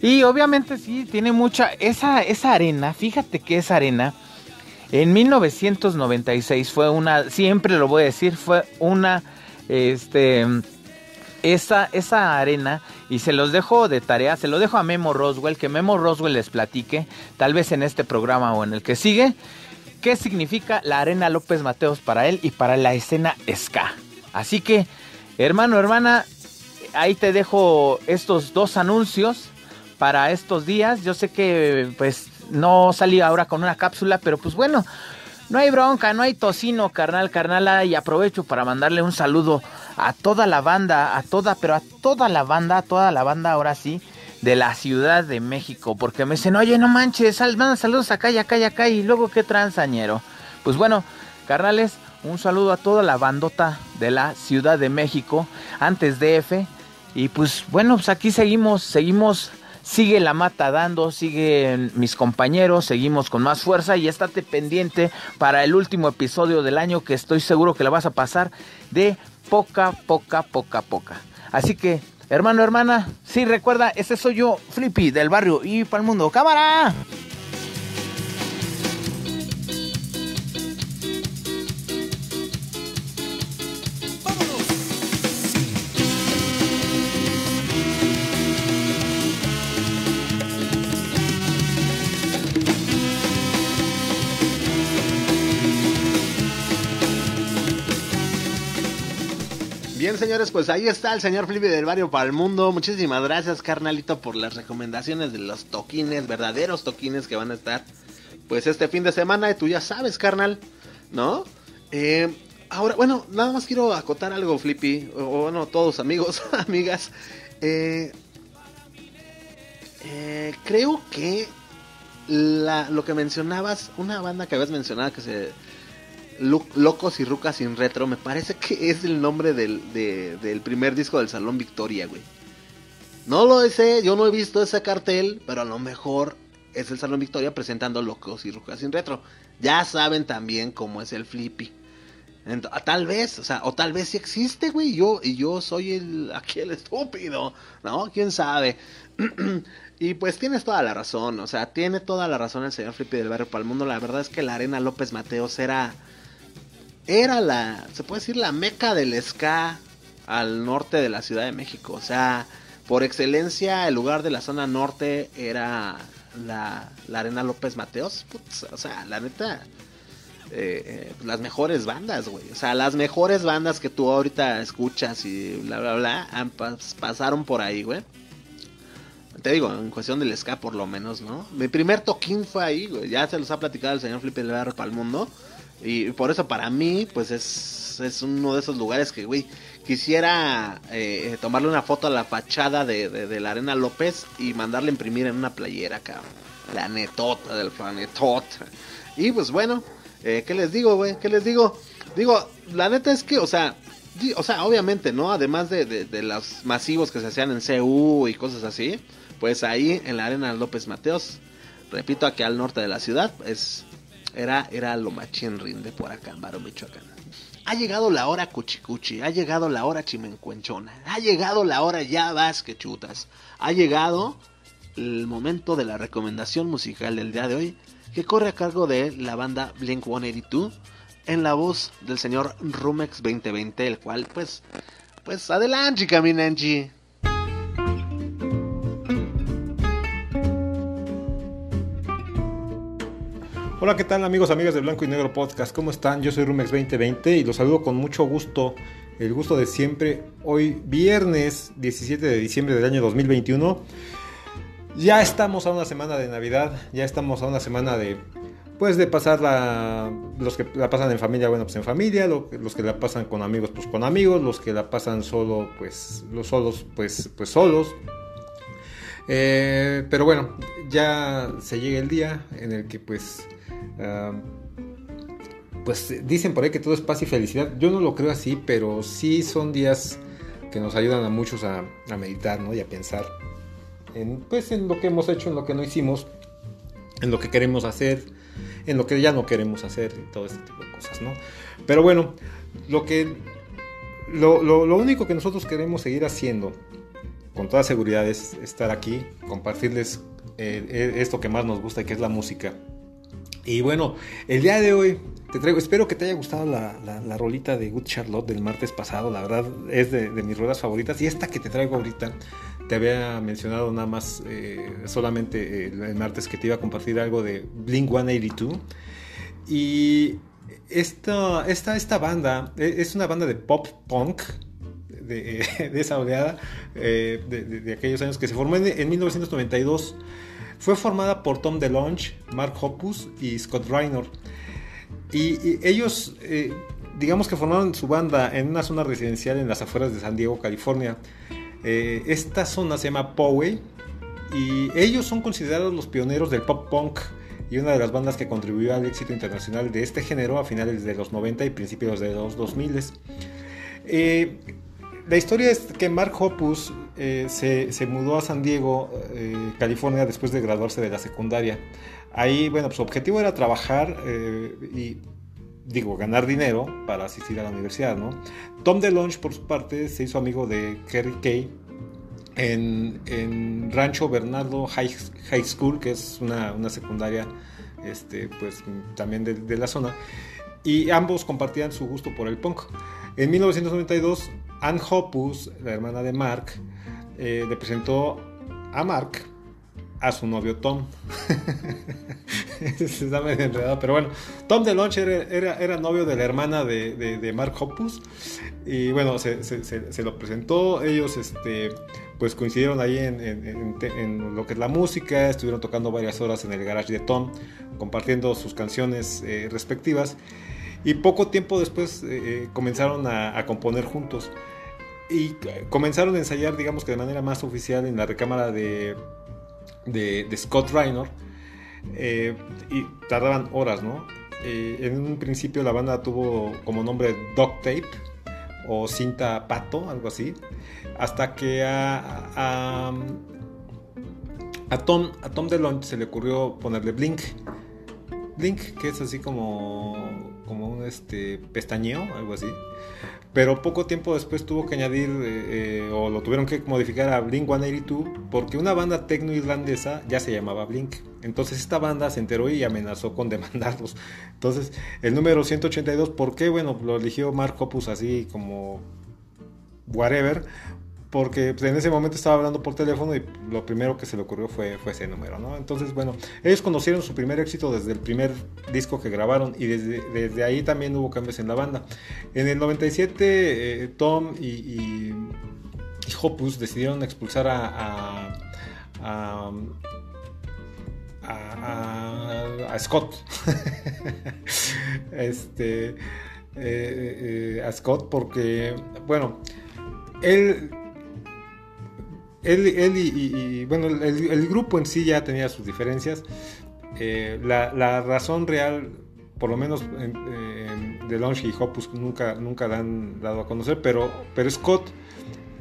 Y obviamente sí, tiene mucha, esa, esa arena, fíjate que esa arena En 1996 fue una, siempre lo voy a decir, fue una, este, esa, esa arena, y se los dejo de tarea, se lo dejo a Memo Roswell, que Memo Roswell les platique, tal vez en este programa o en el que sigue, qué significa la arena López Mateos para él y para la escena ska. Así que, hermano, hermana, ahí te dejo estos dos anuncios para estos días. Yo sé que pues no salí ahora con una cápsula, pero pues bueno, no hay bronca, no hay tocino, carnal, carnala, y aprovecho para mandarle un saludo a toda la banda, a toda, pero a toda la banda, a toda la banda ahora sí, de la Ciudad de México, porque me dicen, oye, no manches, sal, saludos acá y acá y acá, y luego qué transañero. Pues bueno, carnales, un saludo a toda la bandota de la Ciudad de México, antes de F, y pues bueno, pues aquí seguimos, seguimos sigue la mata dando, siguen mis compañeros, seguimos con más fuerza y estate pendiente para el último episodio del año que estoy seguro que la vas a pasar de poca, poca, poca, poca. Así que, hermano, hermana, sí recuerda, ese soy yo, Flippy del barrio y para el mundo. ¡Cámara! Bien, señores, pues ahí está el señor Flippy del barrio para el mundo. Muchísimas gracias, carnalito, por las recomendaciones de los toquines, verdaderos toquines que van a estar, pues este fin de semana. Y tú ya sabes, carnal, ¿no? Eh, ahora, bueno, nada más quiero acotar algo, Flippy, o bueno, todos amigos, amigas. Eh, eh, creo que la, lo que mencionabas, una banda que habías mencionado que se Locos y Rucas sin Retro, me parece que es el nombre del, de- del primer disco del Salón Victoria, güey. No lo sé, yo no he visto ese cartel, pero a lo mejor es el Salón Victoria presentando Locos y Rucas sin Retro. Ya saben también cómo es el Flippy. Ah, tal vez, o sea, o tal vez sí existe, güey, yo, y yo soy el, aquí el estúpido, ¿no? ¿Quién sabe? y pues tienes toda la razón, o sea, tiene toda la razón el señor Flippy del Barrio Palmundo. La verdad es que la Arena López Mateos era, era la, se puede decir, la meca del ska al norte de la Ciudad de México. O sea, por excelencia, el lugar de la zona norte era la, la Arena López Mateos. Putz, o sea, la neta, eh, eh, las mejores bandas, güey. O sea, las mejores bandas que tú ahorita escuchas y bla, bla, bla, han pas- pasaron por ahí, güey. Te digo, en cuestión del ska por lo menos, ¿no? Mi primer toquín fue ahí, güey. Ya se los ha platicado el señor Felipe del para el mundo. Y por eso para mí, pues es, es uno de esos lugares que, güey, quisiera eh, tomarle una foto a la fachada de, de- la Arena López y mandarle imprimir en una playera, cabrón. La netota del planetota. Y pues bueno, eh, ¿qué les digo, güey? ¿Qué les digo? Digo, la neta es que, o sea, o sea, obviamente, ¿no? Además de, de- de los masivos que se hacían en CU y cosas así, pues ahí en la Arena López Mateos, repito, aquí al norte de la ciudad, es, era, era lo machín rinde por acá en Baro, Michoacán. Ha llegado la hora cuchicuchi, ha llegado la hora chimencuenchona, ha llegado la hora ya vas que chutas, ha llegado el momento de la recomendación musical del día de hoy, que corre a cargo de la banda Blink 182 en la voz del señor Rumex 2020, el cual pues, pues adelante, caminanchi. Hola, ¿qué tal amigos, amigas de Blanco y Negro Podcast? ¿Cómo están? Yo soy Rumex 2020 y los saludo con mucho gusto, el gusto de siempre. Hoy viernes 17 de diciembre del año 2021. Ya estamos a una semana de Navidad, ya estamos a una semana de pues de pasar la los que la pasan en familia, bueno, pues en familia, lo- los que la pasan con amigos, pues con amigos, los que la pasan solo, pues los solos, pues pues solos. Eh, pero bueno, ya se llega el día en el que pues ah, pues dicen por ahí que todo es paz y felicidad. Yo no lo creo así, pero sí son días que nos ayudan a muchos a, meditar, ¿no? Y a pensar en pues en lo que hemos hecho, en lo que no hicimos, en lo que queremos hacer, en lo que ya no queremos hacer y todo este tipo de cosas, ¿no? Pero bueno, lo que lo, lo- único que nosotros queremos seguir haciendo con toda seguridad es estar aquí, compartirles eh, eh, esto que más nos gusta, que es la música. Y bueno, el día de hoy te traigo, espero que te haya gustado la, la- rolita de Good Charlotte del martes pasado, la verdad es de, mis rolas favoritas. Y esta que te traigo ahorita, te había mencionado nada más eh, solamente el, martes que te iba a compartir algo de Blink 182. Y esta, esta, esta banda eh, es una banda de pop punk de, esa oleada eh, de aquellos años que se formó en, en 1992. Fue formada por Tom DeLonge, Mark Hoppus y Scott Reiner. Y, y ellos, eh, digamos que formaron su banda en una zona residencial en las afueras de San Diego, California. Eh, esta zona se llama Poway y ellos son considerados los pioneros del pop punk y una de las bandas que contribuyó al éxito internacional de este género a finales de los 90 y principios de los 2000. Eh, la historia es que Mark Hoppus eh, se, se mudó a San Diego, eh, California, después de graduarse de la secundaria. Ahí, bueno, pues su objetivo era trabajar eh, y, digo, ganar dinero para asistir a la universidad, ¿no? Tom DeLonge, por su parte, se hizo amigo de Kerry Kay en, en Rancho Bernardo High, High School, que es una, una secundaria, este, pues, también de, de la zona. Y ambos compartían su gusto por el punk. En 1992, Ann Hoppus, la hermana de Mark, eh, le presentó a Mark a su novio Tom. Se está medio enredado, pero bueno, Tom DeLonge era, era, era novio de la hermana de, de- de Mark Hoppus. Y bueno, se, se- se- se lo presentó, ellos este, pues coincidieron ahí en, en- en en lo que es la música, estuvieron tocando varias horas en el garage de Tom, compartiendo sus canciones eh, respectivas. Y poco tiempo después eh, eh, comenzaron a, a componer juntos y eh, comenzaron a ensayar, digamos que de manera más oficial en la recámara de, de, Scott Reiner eh, y tardaban horas, ¿no? Eh, en un principio la banda tuvo como nombre Duct Tape o cinta pato, algo así, hasta que a, a, a Tom, a Tom DeLonge se le ocurrió ponerle Blink. Blink, que es así como, como un este, pestañeo, algo así. Pero poco tiempo después tuvo que añadir, eh, eh, o lo tuvieron que modificar a Blink 182, porque una banda tecno irlandesa ya se llamaba Blink. Entonces esta banda se enteró y amenazó con demandarlos. Entonces el número 182, ¿por qué? Bueno, lo eligió Mark Hoppus así como whatever, porque pues, en ese momento estaba hablando por teléfono y lo primero que se le ocurrió fue, fue ese número, ¿no? Entonces, bueno, ellos conocieron su primer éxito desde el primer disco que grabaron y desde, desde ahí también hubo cambios en la banda. En el 97, eh, Tom y, y, Hoppus decidieron expulsar a, a, a, a- a Scott. este, eh, eh, a Scott porque, bueno, él él, y, bueno, el, grupo en sí ya tenía sus diferencias. Eh, la, razón real, por lo menos en, en DeLonge y Hoppus nunca, nunca la han dado a conocer, pero, pero Scott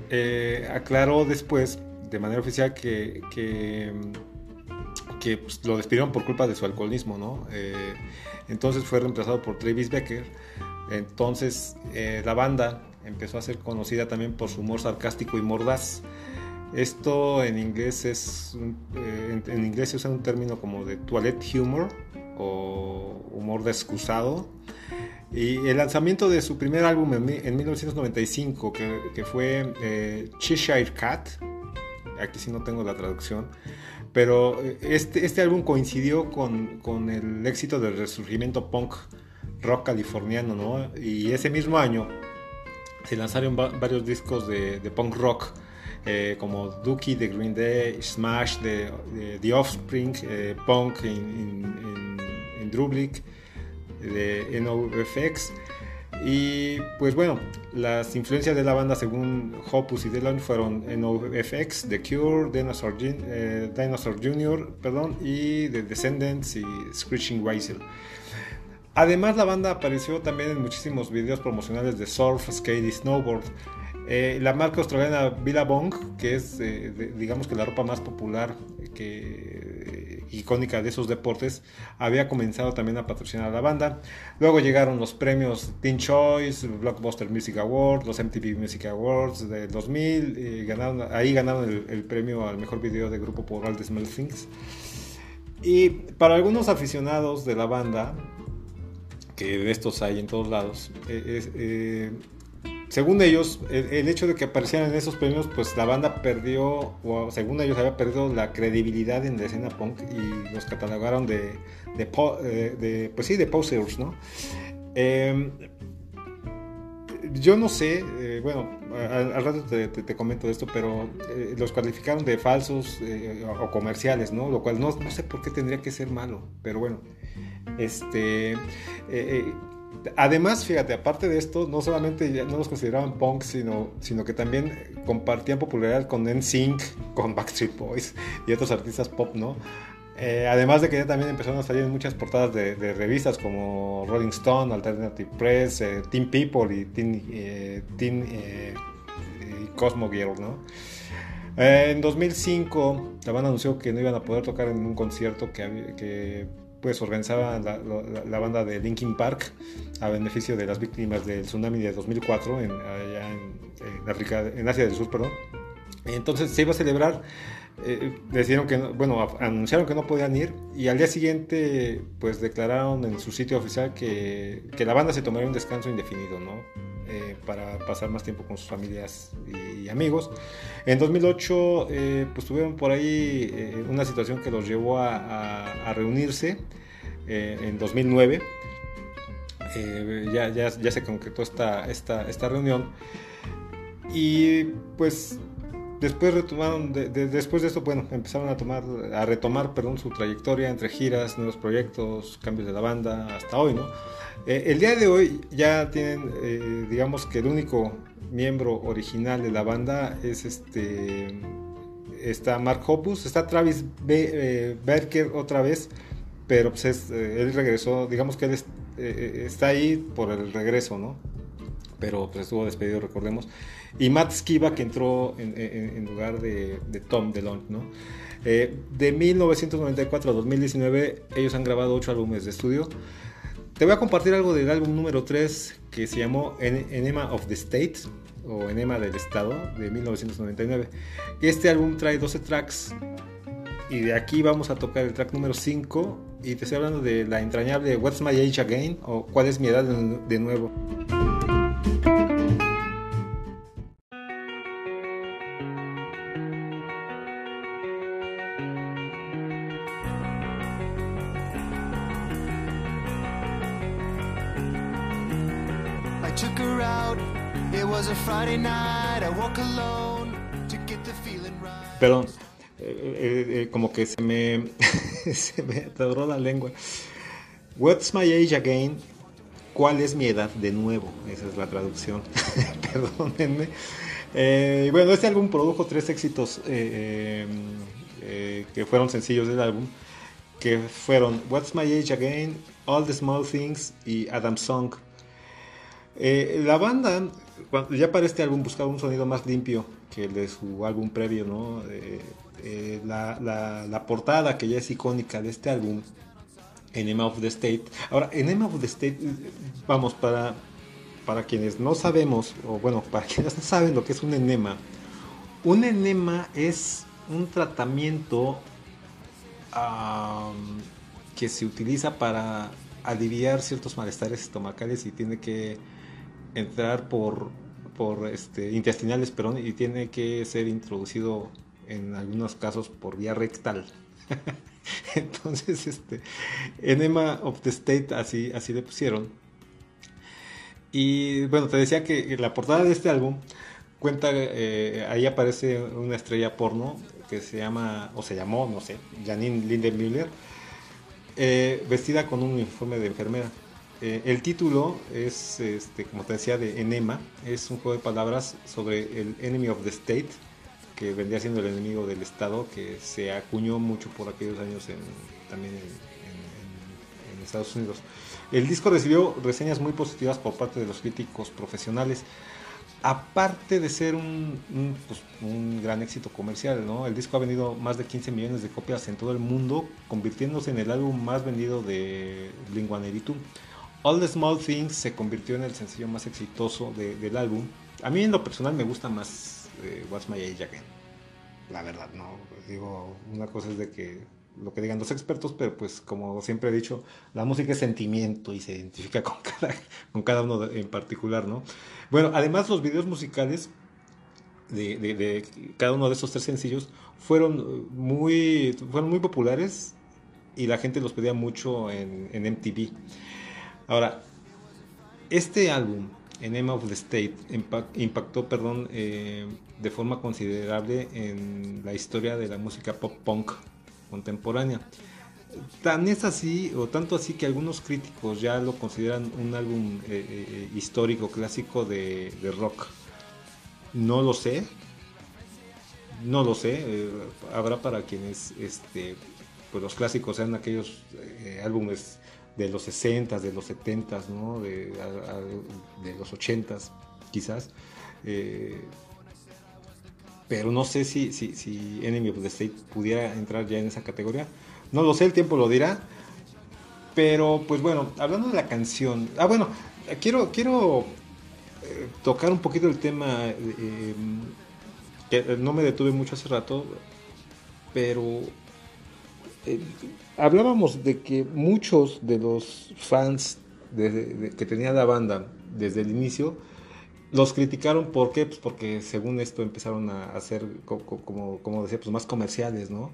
eh, aclaró después, de manera oficial, que, que, pues, lo despidieron por culpa de su alcoholismo, ¿no? Eh, entonces fue reemplazado por Travis Becker. Entonces eh, la banda empezó a ser conocida también por su humor sarcástico y mordaz. Esto en inglés es eh, en, inglés se usa un término como de toilet humor o humor excusado. Y el lanzamiento de su primer álbum en, en 1995, que, fue eh, Cheshire Cat, aquí sí no tengo la traducción, pero eh, este, este álbum coincidió con, con el éxito del resurgimiento punk rock californiano, ¿no? Y ese mismo año se lanzaron va- varios discos de, de punk rock, eh, como Dookie de Green Day, Smash de, The Offspring, eh, Punk en, en, en, Drublic, de NoFX. Y pues bueno, las influencias de la banda según Hoppus y Delon fueron NoFX, The Cure, Dinosaur, Jun- eh, Jr., perdón, y The Descendants y Screeching Weasel. Además, la banda apareció también en muchísimos videos promocionales de surf, skate y snowboard. Eh, la marca australiana Billabong, que es eh, digamos que la ropa más popular que, eh, icónica de esos deportes, había comenzado también a patrocinar a la banda. Luego llegaron los premios Teen Choice, Blockbuster Music Awards, los MTV Music Awards del 2000. y ganaron, ahí ganaron el, premio al mejor video de grupo por All the Small Things. Y para algunos aficionados de la banda, que de estos hay en todos lados, eh, según ellos, el, hecho de que aparecieran en esos premios, pues la banda perdió, o según ellos había perdido la credibilidad en la escena punk y los catalogaron de, de, eh, pues sí, de posers, ¿no? Eh, yo no sé, eh, bueno, al, rato te, comento esto, pero eh, los calificaron de falsos o, comerciales, ¿no? Lo cual no, sé por qué tendría que ser malo, pero bueno. Este. Además, fíjate, aparte de esto, no solamente no los consideraban punk, sino, sino que también compartían popularidad con NSYNC, con Backstreet Boys y otros artistas pop, ¿no? Eh, además de que ya también empezaron a salir en muchas portadas de, revistas como Rolling Stone, Alternative Press, eh, Teen People y Teen, eh, eh, y Cosmo Girl, ¿no? Eh, en 2005 la banda anunció que no iban a poder tocar en un concierto que, que pues organizaba la, la- la banda de Linkin Park a beneficio de las víctimas del tsunami de 2004 en, allá en, en África, en Asia del Sur, perdón. Entonces se iba a celebrar, eh, decidieron que no- bueno, anunciaron que no podían ir y al día siguiente pues declararon en su sitio oficial que, que la banda se tomaría un descanso indefinido, ¿no? Eh, para pasar más tiempo con sus familias y, amigos. En 2008 eh, pues tuvieron por ahí eh, una situación que los llevó a, reunirse eh, en 2009. Eh, ya, ya, ya se concretó esta, esta, esta reunión. Y pues después retomaron, de- de- después de esto, bueno, empezaron a tomar, a retomar, perdón, su trayectoria entre giras, nuevos proyectos, cambios de la banda, hasta hoy, ¿no? Eh, el día de hoy ya tienen, eh, digamos que el único miembro original de la banda es este, está Mark Hoppus, está Travis Be- eh, Berker otra vez, pero pues es, eh, él regresó, digamos que él eh, está ahí por el regreso, ¿no? Pero pues estuvo despedido, recordemos. Y Matt Skiba que entró en, en- en lugar de, de Tom DeLonge, ¿no? Eh, de 1994 a 2019 ellos han grabado 8 álbumes de estudio. Te voy a compartir algo del álbum número 3 que se llamó En- Enema of the State o Enema del Estado de 1999. Este álbum trae 12 tracks y de aquí vamos a tocar el track número 5 y te estoy hablando de la entrañable What's My Age Again o ¿Cuál es mi edad de nuevo? Perdón, eh, eh, como que se me, se me atoró la lengua. What's my age again? ¿Cuál es mi edad de nuevo? Esa es la traducción. Perdónenme. Eh, bueno, este álbum produjo tres éxitos eh, eh, eh, que fueron sencillos del álbum, que fueron What's My Age Again, All the Small Things y Adam Song. Eh, la banda, cuando- ya para este álbum, buscaba un sonido más limpio que el de su álbum previo, ¿no? Eh, eh, la, portada que ya es icónica de este álbum, Enema of the State. Ahora, Enema of the State, vamos, para, para quienes no sabemos, o bueno, para quienes no saben lo que es un enema, un enema es un tratamiento am, que se utiliza para aliviar ciertos malestares estomacales y tiene que entrar por, por este, intestinales, perdón, y tiene que ser introducido en algunos casos por vía rectal. Entonces, este, Enema of the State, así, así le pusieron. Y bueno, te decía que la portada de este álbum cuenta, eh, ahí aparece una estrella porno que se llama, o se llamó, no sé, Janine Lindemüller, eh, vestida con un uniforme de enfermera. Eh, el título es, este, como te decía, de Enema, es un juego de palabras sobre el Enemy of the State, que vendría siendo el enemigo del Estado, que se acuñó mucho por aquellos años en, también en, Estados Unidos. El disco recibió reseñas muy positivas por parte de los críticos profesionales, aparte de ser un, pues, gran éxito comercial, ¿no? El disco ha vendido más de 15 millones de copias en todo el mundo, convirtiéndose en el álbum más vendido de Blink-182. All the Small Things se convirtió en el sencillo más exitoso de- del álbum. A mí en lo personal me gusta más eh, What's My Age Again. La verdad, no. Digo, una cosa es de que lo que digan los expertos, pero pues como siempre he dicho, la música es sentimiento y se identifica con cada, con cada uno de- en particular, ¿no? Bueno, además los videos musicales de, de- de cada uno de esos tres sencillos fueron muy, fueron muy populares y la gente los pedía mucho en, en MTV. Ahora, este álbum, Enema of the State, impa- impactó perdón, eh, de forma considerable en la historia de la música pop punk contemporánea. Tan es así, o tanto así que algunos críticos ya lo consideran un álbum eh, eh, histórico, clásico de, rock. No lo sé, no lo sé, habrá para quienes este, pues los clásicos sean aquellos álbumes de los 60s, de los 70s, ¿no? de, a- de los 80s, quizás. Eh, pero no sé si, si, si Enemy of the State pudiera entrar ya en esa categoría. No lo sé, el tiempo lo dirá. Pero, pues bueno, hablando de la canción. Ah, bueno, quiero, quiero eh, tocar un poquito el tema. eh, que no me detuve mucho hace rato. Pero eh, hablábamos de que muchos de los fans que tenía la banda desde el inicio los criticaron ¿por qué? Pues porque según esto empezaron a hacer co- co- como, decía pues más comerciales no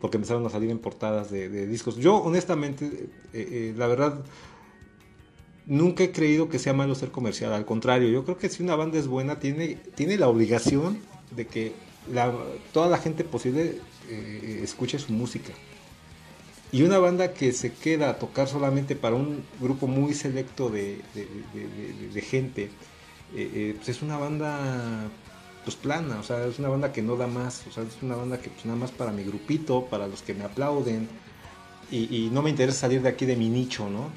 porque empezaron a salir en portadas de, discos. Yo honestamente eh, eh, la verdad nunca he creído que sea malo ser comercial. Al contrario yo creo que si una banda es buena tiene tiene la obligación de que toda la gente posible escuche su música y una banda que se queda a tocar solamente para un grupo muy selecto de, gente, eh, eh, pues es una banda pues plana, o sea, es una banda que no da más, o sea, es una banda que pues nada más para mi grupito, para los que me aplauden, y, y no me interesa salir de aquí de mi nicho, ¿no?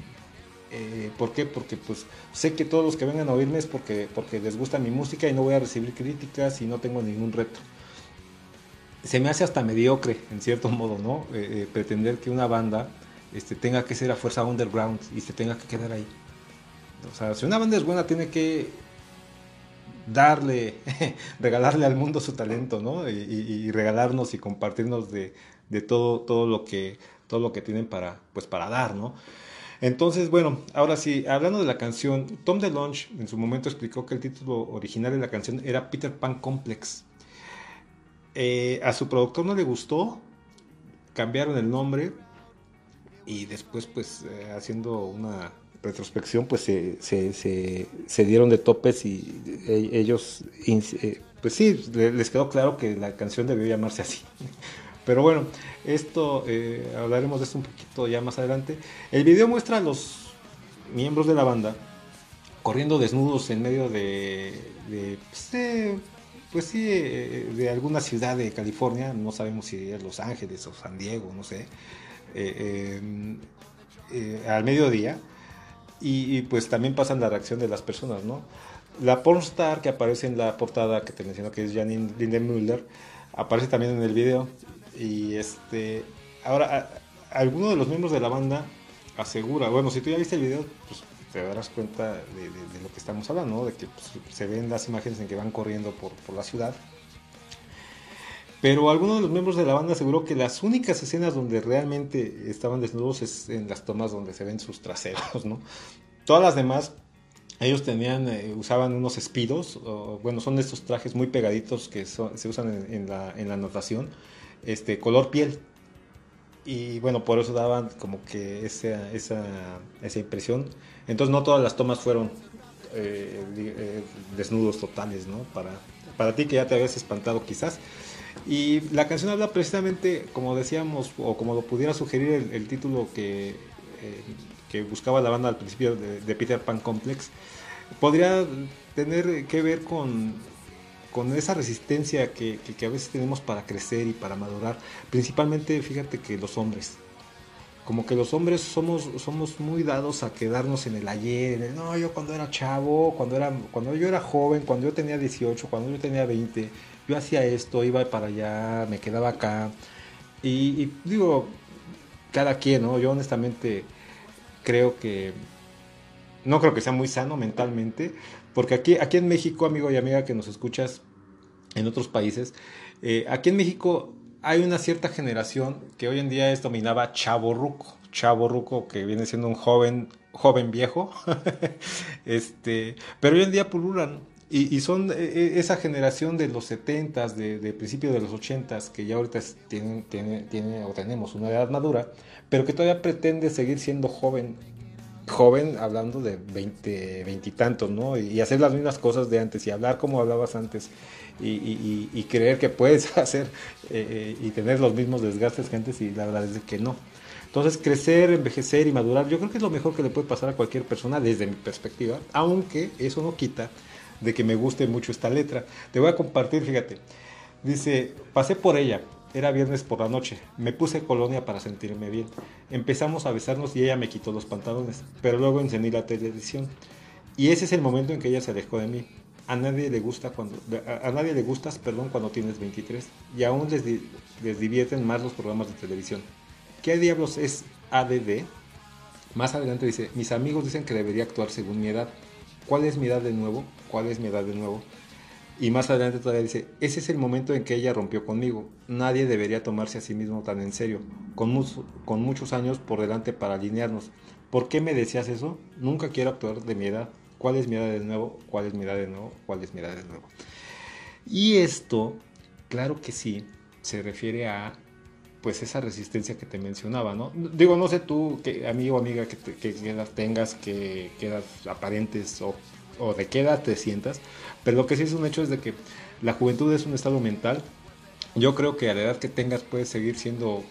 Eh, ¿Por qué? Porque pues sé que todos los que vengan a oírme es porque, porque les gusta mi música y no voy a recibir críticas y no tengo ningún reto se me hace hasta mediocre, en cierto modo, ¿no? Eh, eh, pretender que una banda este, tenga que ser a fuerza underground y se tenga que quedar ahí. O sea, si una banda es buena, tiene que darle, regalarle al mundo su talento, ¿no? Y, regalarnos y compartirnos de, de todo, todo lo que, todo lo que tienen para, pues, para dar, ¿no? Entonces, bueno, ahora sí, hablando de la canción, Tom DeLonge en su momento explicó que el título original de la canción era Peter Pan Complex. Eh, a su productor no le gustó, cambiaron el nombre y después pues eh, haciendo una retrospección pues se, se- dieron de topes y eh, ellos pues sí, le- les quedó claro que la canción debió llamarse así. Pero bueno, esto hablaremos de esto un poquito ya más adelante. El video muestra a los miembros de la banda corriendo desnudos en medio de, de, pues, de- pues sí, eh, de alguna ciudad de California, no sabemos si es Los Ángeles o San Diego, no sé, eh, eh, al mediodía, y, pues también pasan la reacción de las personas, ¿no? La pornstar que aparece en la portada que te menciono que es Janine Lindemüller, aparece también en el video, y este, ahora, alguno de los miembros de la banda asegura, bueno, si tú ya viste el video, pues te darás cuenta de, de- de lo que estamos hablando, ¿no? de que pues, se ven las imágenes en que van corriendo por, por la ciudad. Pero algunos de los miembros de la banda aseguró que las únicas escenas donde realmente estaban desnudos es en las tomas donde se ven sus traseros, ¿no? Todas las demás, ellos tenían, eh, usaban unos espidos, o, bueno, son estos trajes muy pegaditos que son- se usan en, en la, en la natación, este, color piel. Y bueno, por eso daban como que esa, esa, esa impresión. Entonces no todas las tomas fueron eh, eh, desnudos totales, ¿no? Para, para ti que ya te habías espantado quizás. Y la canción habla precisamente, como decíamos, o como lo pudiera sugerir el, título que, eh, que buscaba la banda al principio de, de Peter Pan Complex, podría tener que ver con, con esa resistencia que, que- que a veces tenemos para crecer y para madurar. Principalmente, fíjate que los hombres. Como que los hombres somos, somos muy dados a quedarnos en el ayer, en el, no, yo cuando era chavo, cuando, era, cuando yo era joven, cuando yo tenía 18, cuando yo tenía 20, yo hacía esto, iba para allá, me quedaba acá. Y, digo, cada quien, ¿no? Yo honestamente creo que no creo que sea muy sano mentalmente, porque aquí, aquí en México, amigo y amiga que nos escuchas en otros países, eh, aquí en México hay una cierta generación que hoy en día es dominaba chavo ruco, chavo ruco que viene siendo un joven, joven viejo, este, pero hoy en día pululan. Y, y son eh, eh, esa generación de los 70s, de, de principios de los 80s, que ya ahorita tienen, tiene, tiene o tenemos una edad madura, pero que todavía pretende seguir siendo joven, joven hablando de 20, 20 y tantos, ¿no? Y hacer las mismas cosas de antes y hablar como hablabas antes y, creer que puedes hacer eh, eh, y tener los mismos desgastes que antes y la verdad es que no. Entonces crecer, envejecer y madurar, yo creo que es lo mejor que le puede pasar a cualquier persona desde mi perspectiva, aunque eso no quita de que me guste mucho esta letra. Te voy a compartir, fíjate. Dice, pasé por ella, era viernes por la noche, me puse colonia para sentirme bien. Empezamos a besarnos y ella me quitó los pantalones, pero luego encendí la televisión. Y ese es el momento en que ella se alejó de mí. A nadie le gusta cuando a, a nadie le gustas, perdón, cuando tienes 23 y aún les, di- les divierten más los programas de televisión. ¿Qué diablos es ADD? Más adelante dice, mis amigos dicen que debería actuar según mi edad. ¿Cuál es mi edad de nuevo? ¿Cuál es mi edad de nuevo? Y más adelante todavía dice, ese es el momento en que ella rompió conmigo. Nadie debería tomarse a sí mismo tan en serio, con, con muchos años por delante para alinearnos. ¿Por qué me decías eso? Nunca quiero actuar de mi edad. ¿Cuál es mi edad de nuevo? ¿Cuál es mi edad de nuevo? ¿Cuál es mi edad de nuevo? Y esto, claro que sí, se refiere a pues esa resistencia que te mencionaba, ¿no? Digo, no sé tú, que, amigo amiga, que, que, que edad tengas, que edad aparentes o, o de qué edad te sientas, pero lo que sí es un hecho es de que la juventud es un estado mental. Yo creo que a la edad que tengas puedes seguir siendo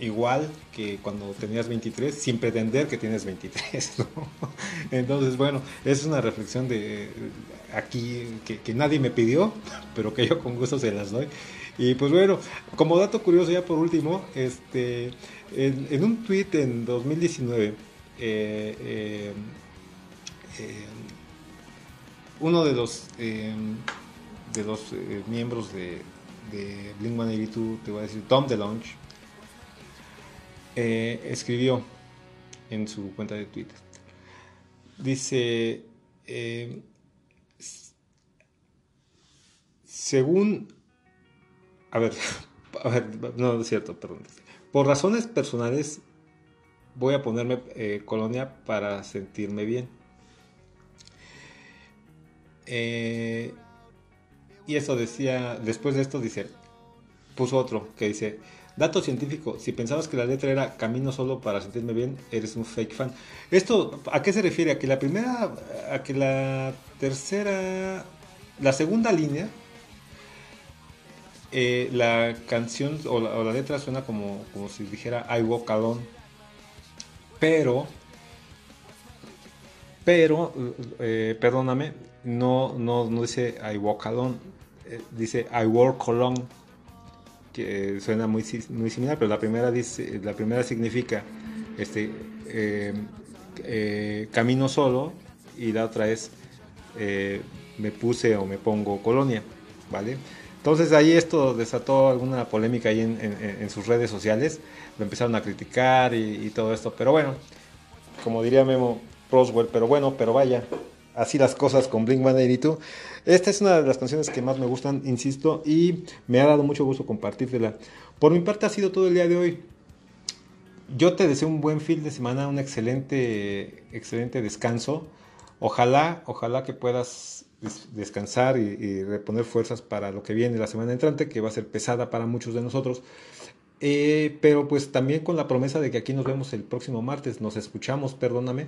igual que cuando tenías 23 sin pretender que tienes 23, ¿no? Entonces, bueno, es una reflexión de aquí que, nadie me pidió, pero que yo con gusto se las doy. Y pues bueno, como dato curioso ya por último, este, en, un tweet en 2019, eh, eh, eh, uno de los eh, de los eh, miembros de, de Blink-182, te voy a decir, Tom DeLonge, eh, escribió en su cuenta de Twitter. Dice, eh, según, a ver, a ver, no, no es cierto, perdón. Por razones personales voy a ponerme eh, colonia para sentirme bien. Eh, y eso decía, después de esto dice, puso otro que dice, dato científico, si pensabas que la letra era camino solo para sentirme bien, eres un fake fan. Esto, ¿a qué se refiere? A que la primera, a que la tercera, la segunda línea, eh, la canción o la, letra suena como, como si dijera I walk alone, pero, pero, eh, perdóname, no, no, no dice I walk alone, eh, dice I walk alone suena muy, si- muy similar, pero la primera, la primera significa este, eh, eh, camino solo y la otra es eh, me puse o me pongo colonia, ¿vale? Entonces ahí esto desató alguna polémica ahí en, en- en sus redes sociales, lo empezaron a criticar y, y todo esto, pero bueno, como diría Memo Roswell, pero bueno, pero vaya, así las cosas con Blink 182. Esta es una de las canciones que más me gustan, insisto, y me ha dado mucho gusto compartírtela. Por mi parte ha sido todo el día de hoy. Yo te deseo un buen fin de semana, un excelente, excelente descanso. Ojalá, ojalá que puedas des- descansar y reponer fuerzas para lo que viene la semana entrante, que va a ser pesada para muchos de nosotros. Eh, pero pues también con la promesa de que aquí nos vemos el próximo martes, nos escuchamos, perdóname,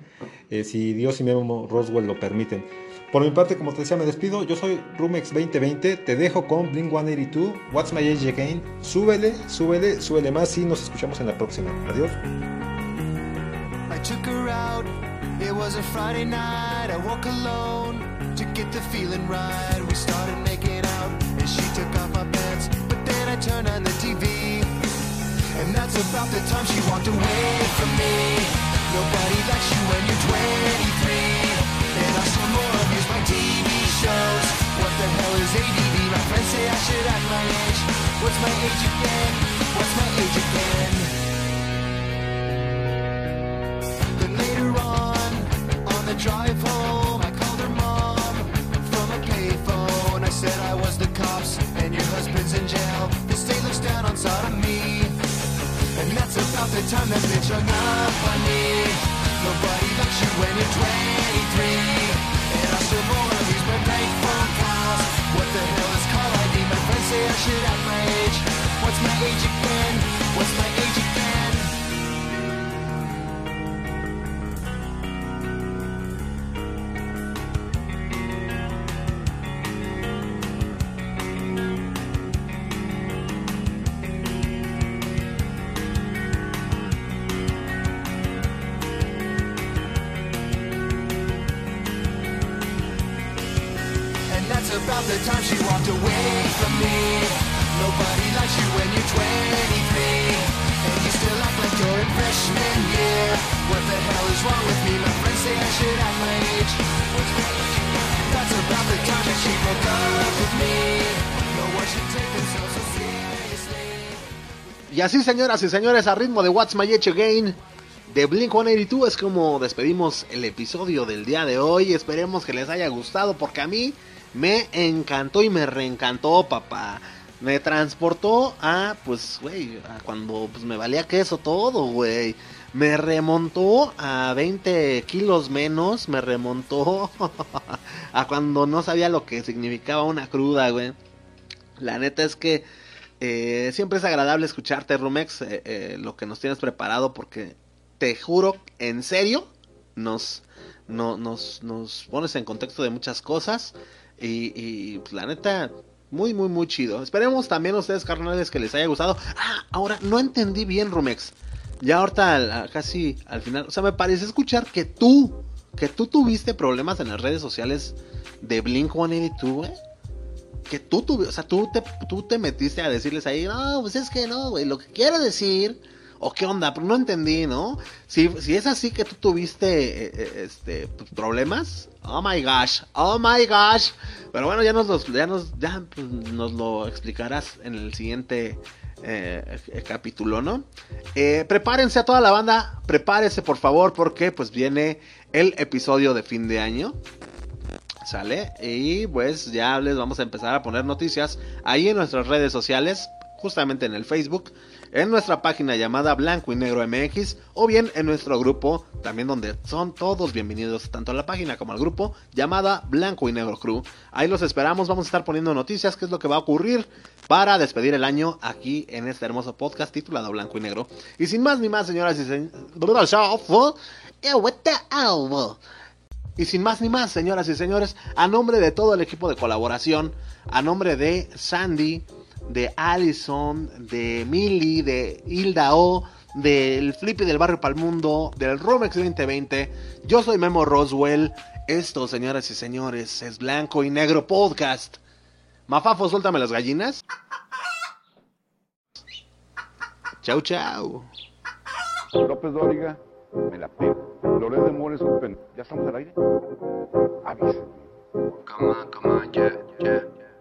eh, si Dios y Memo Roswell lo permiten. Por mi parte, como te decía, me despido. Yo soy Rumex 2020, te dejo con Blink 182, What's My Age Again. Súbele, súbele, súbele más y nos escuchamos en la próxima. Adiós. And that's about the time she walked away from me. Nobody likes you when you're 23, and I still more abuse my TV shows. What the hell is ADD? My friends say I should act my age. What's my age again? What's my age again? Then later on, on the drive home, I called her mom from a payphone. I said I was the cops and your husband's in jail. The state looks down on sodomy. That's about the time that bitch hung up on me. Nobody likes you when you're 23. And I still more of these my bank phone calls. What the hell is call ID? My friends say I should have my age. What's my age again? What's my age the time she walked away from me. Nobody likes you when you're 23. And you still act like you're in freshman year. What the hell is wrong with me? My friends say I should act my age. That's about the time that she broke up with me. No one should take themselves so seriously. Y así, señoras y señores, a ritmo de What's My Age Again de Blink 182 es como despedimos el episodio del día de hoy. Esperemos que les haya gustado porque a mí me encantó y me reencantó, papá. Me transportó a, pues, güey, a cuando pues, me valía queso todo, güey. Me remontó a 20 kilos menos, me remontó a cuando no sabía lo que significaba una cruda, güey. La neta es que eh, siempre es agradable escucharte, Rumex, eh, eh, lo que nos tienes preparado, porque te juro, en serio, nos, no, nos, nos pones en contexto de muchas cosas. Y, y, pues, la neta, muy, muy, muy chido. Esperemos también a ustedes, carnales, que les haya gustado. Ah, ahora, no entendí bien, Rumex. Ya ahorita, casi al final, o sea, me parece escuchar que tú, que tú tuviste problemas en las redes sociales de Blink 182, güey que tú tuvi- o sea, tú te, tú te metiste a decirles ahí, no, pues es que no, güey, lo que quiero decir, o qué onda, pero no entendí, ¿no? Si, si es así que tú tuviste, eh, eh, este, pues, problemas, oh my gosh, oh my gosh, pero bueno, ya nos, los, ya nos, ya, pues, nos lo explicarás en el siguiente eh, eh, capítulo, ¿no? Eh, prepárense a toda la banda, prepárese por favor, porque pues viene el episodio de fin de año. ¿Sale? Y pues ya les vamos a empezar a poner noticias ahí en nuestras redes sociales, justamente en el Facebook, en nuestra página llamada Blanco y Negro MX, o bien en nuestro grupo, también donde son todos bienvenidos, tanto a la página como al grupo, llamada Blanco y Negro Crew. Ahí los esperamos, vamos a estar poniendo noticias, qué es lo que va a ocurrir para despedir el año aquí en este hermoso podcast titulado Blanco y Negro. Y sin más ni más, señoras y señores... Y sin más ni más, señoras y señores, a nombre de todo el equipo de colaboración, a nombre de Sandy, de Allison, de Millie, de Hilda O, del Flippy del Barrio Palmundo, del Romex 2020, yo soy Memo Roswell. Esto, señoras y señores, es Blanco y Negro Podcast. Mafafo, suéltame las gallinas. Chau, chau. López Dóriga, me la pego. Loret de Mores, un pen... ¿Ya estamos al aire? Avisa. Come on, come on, yeah, yeah,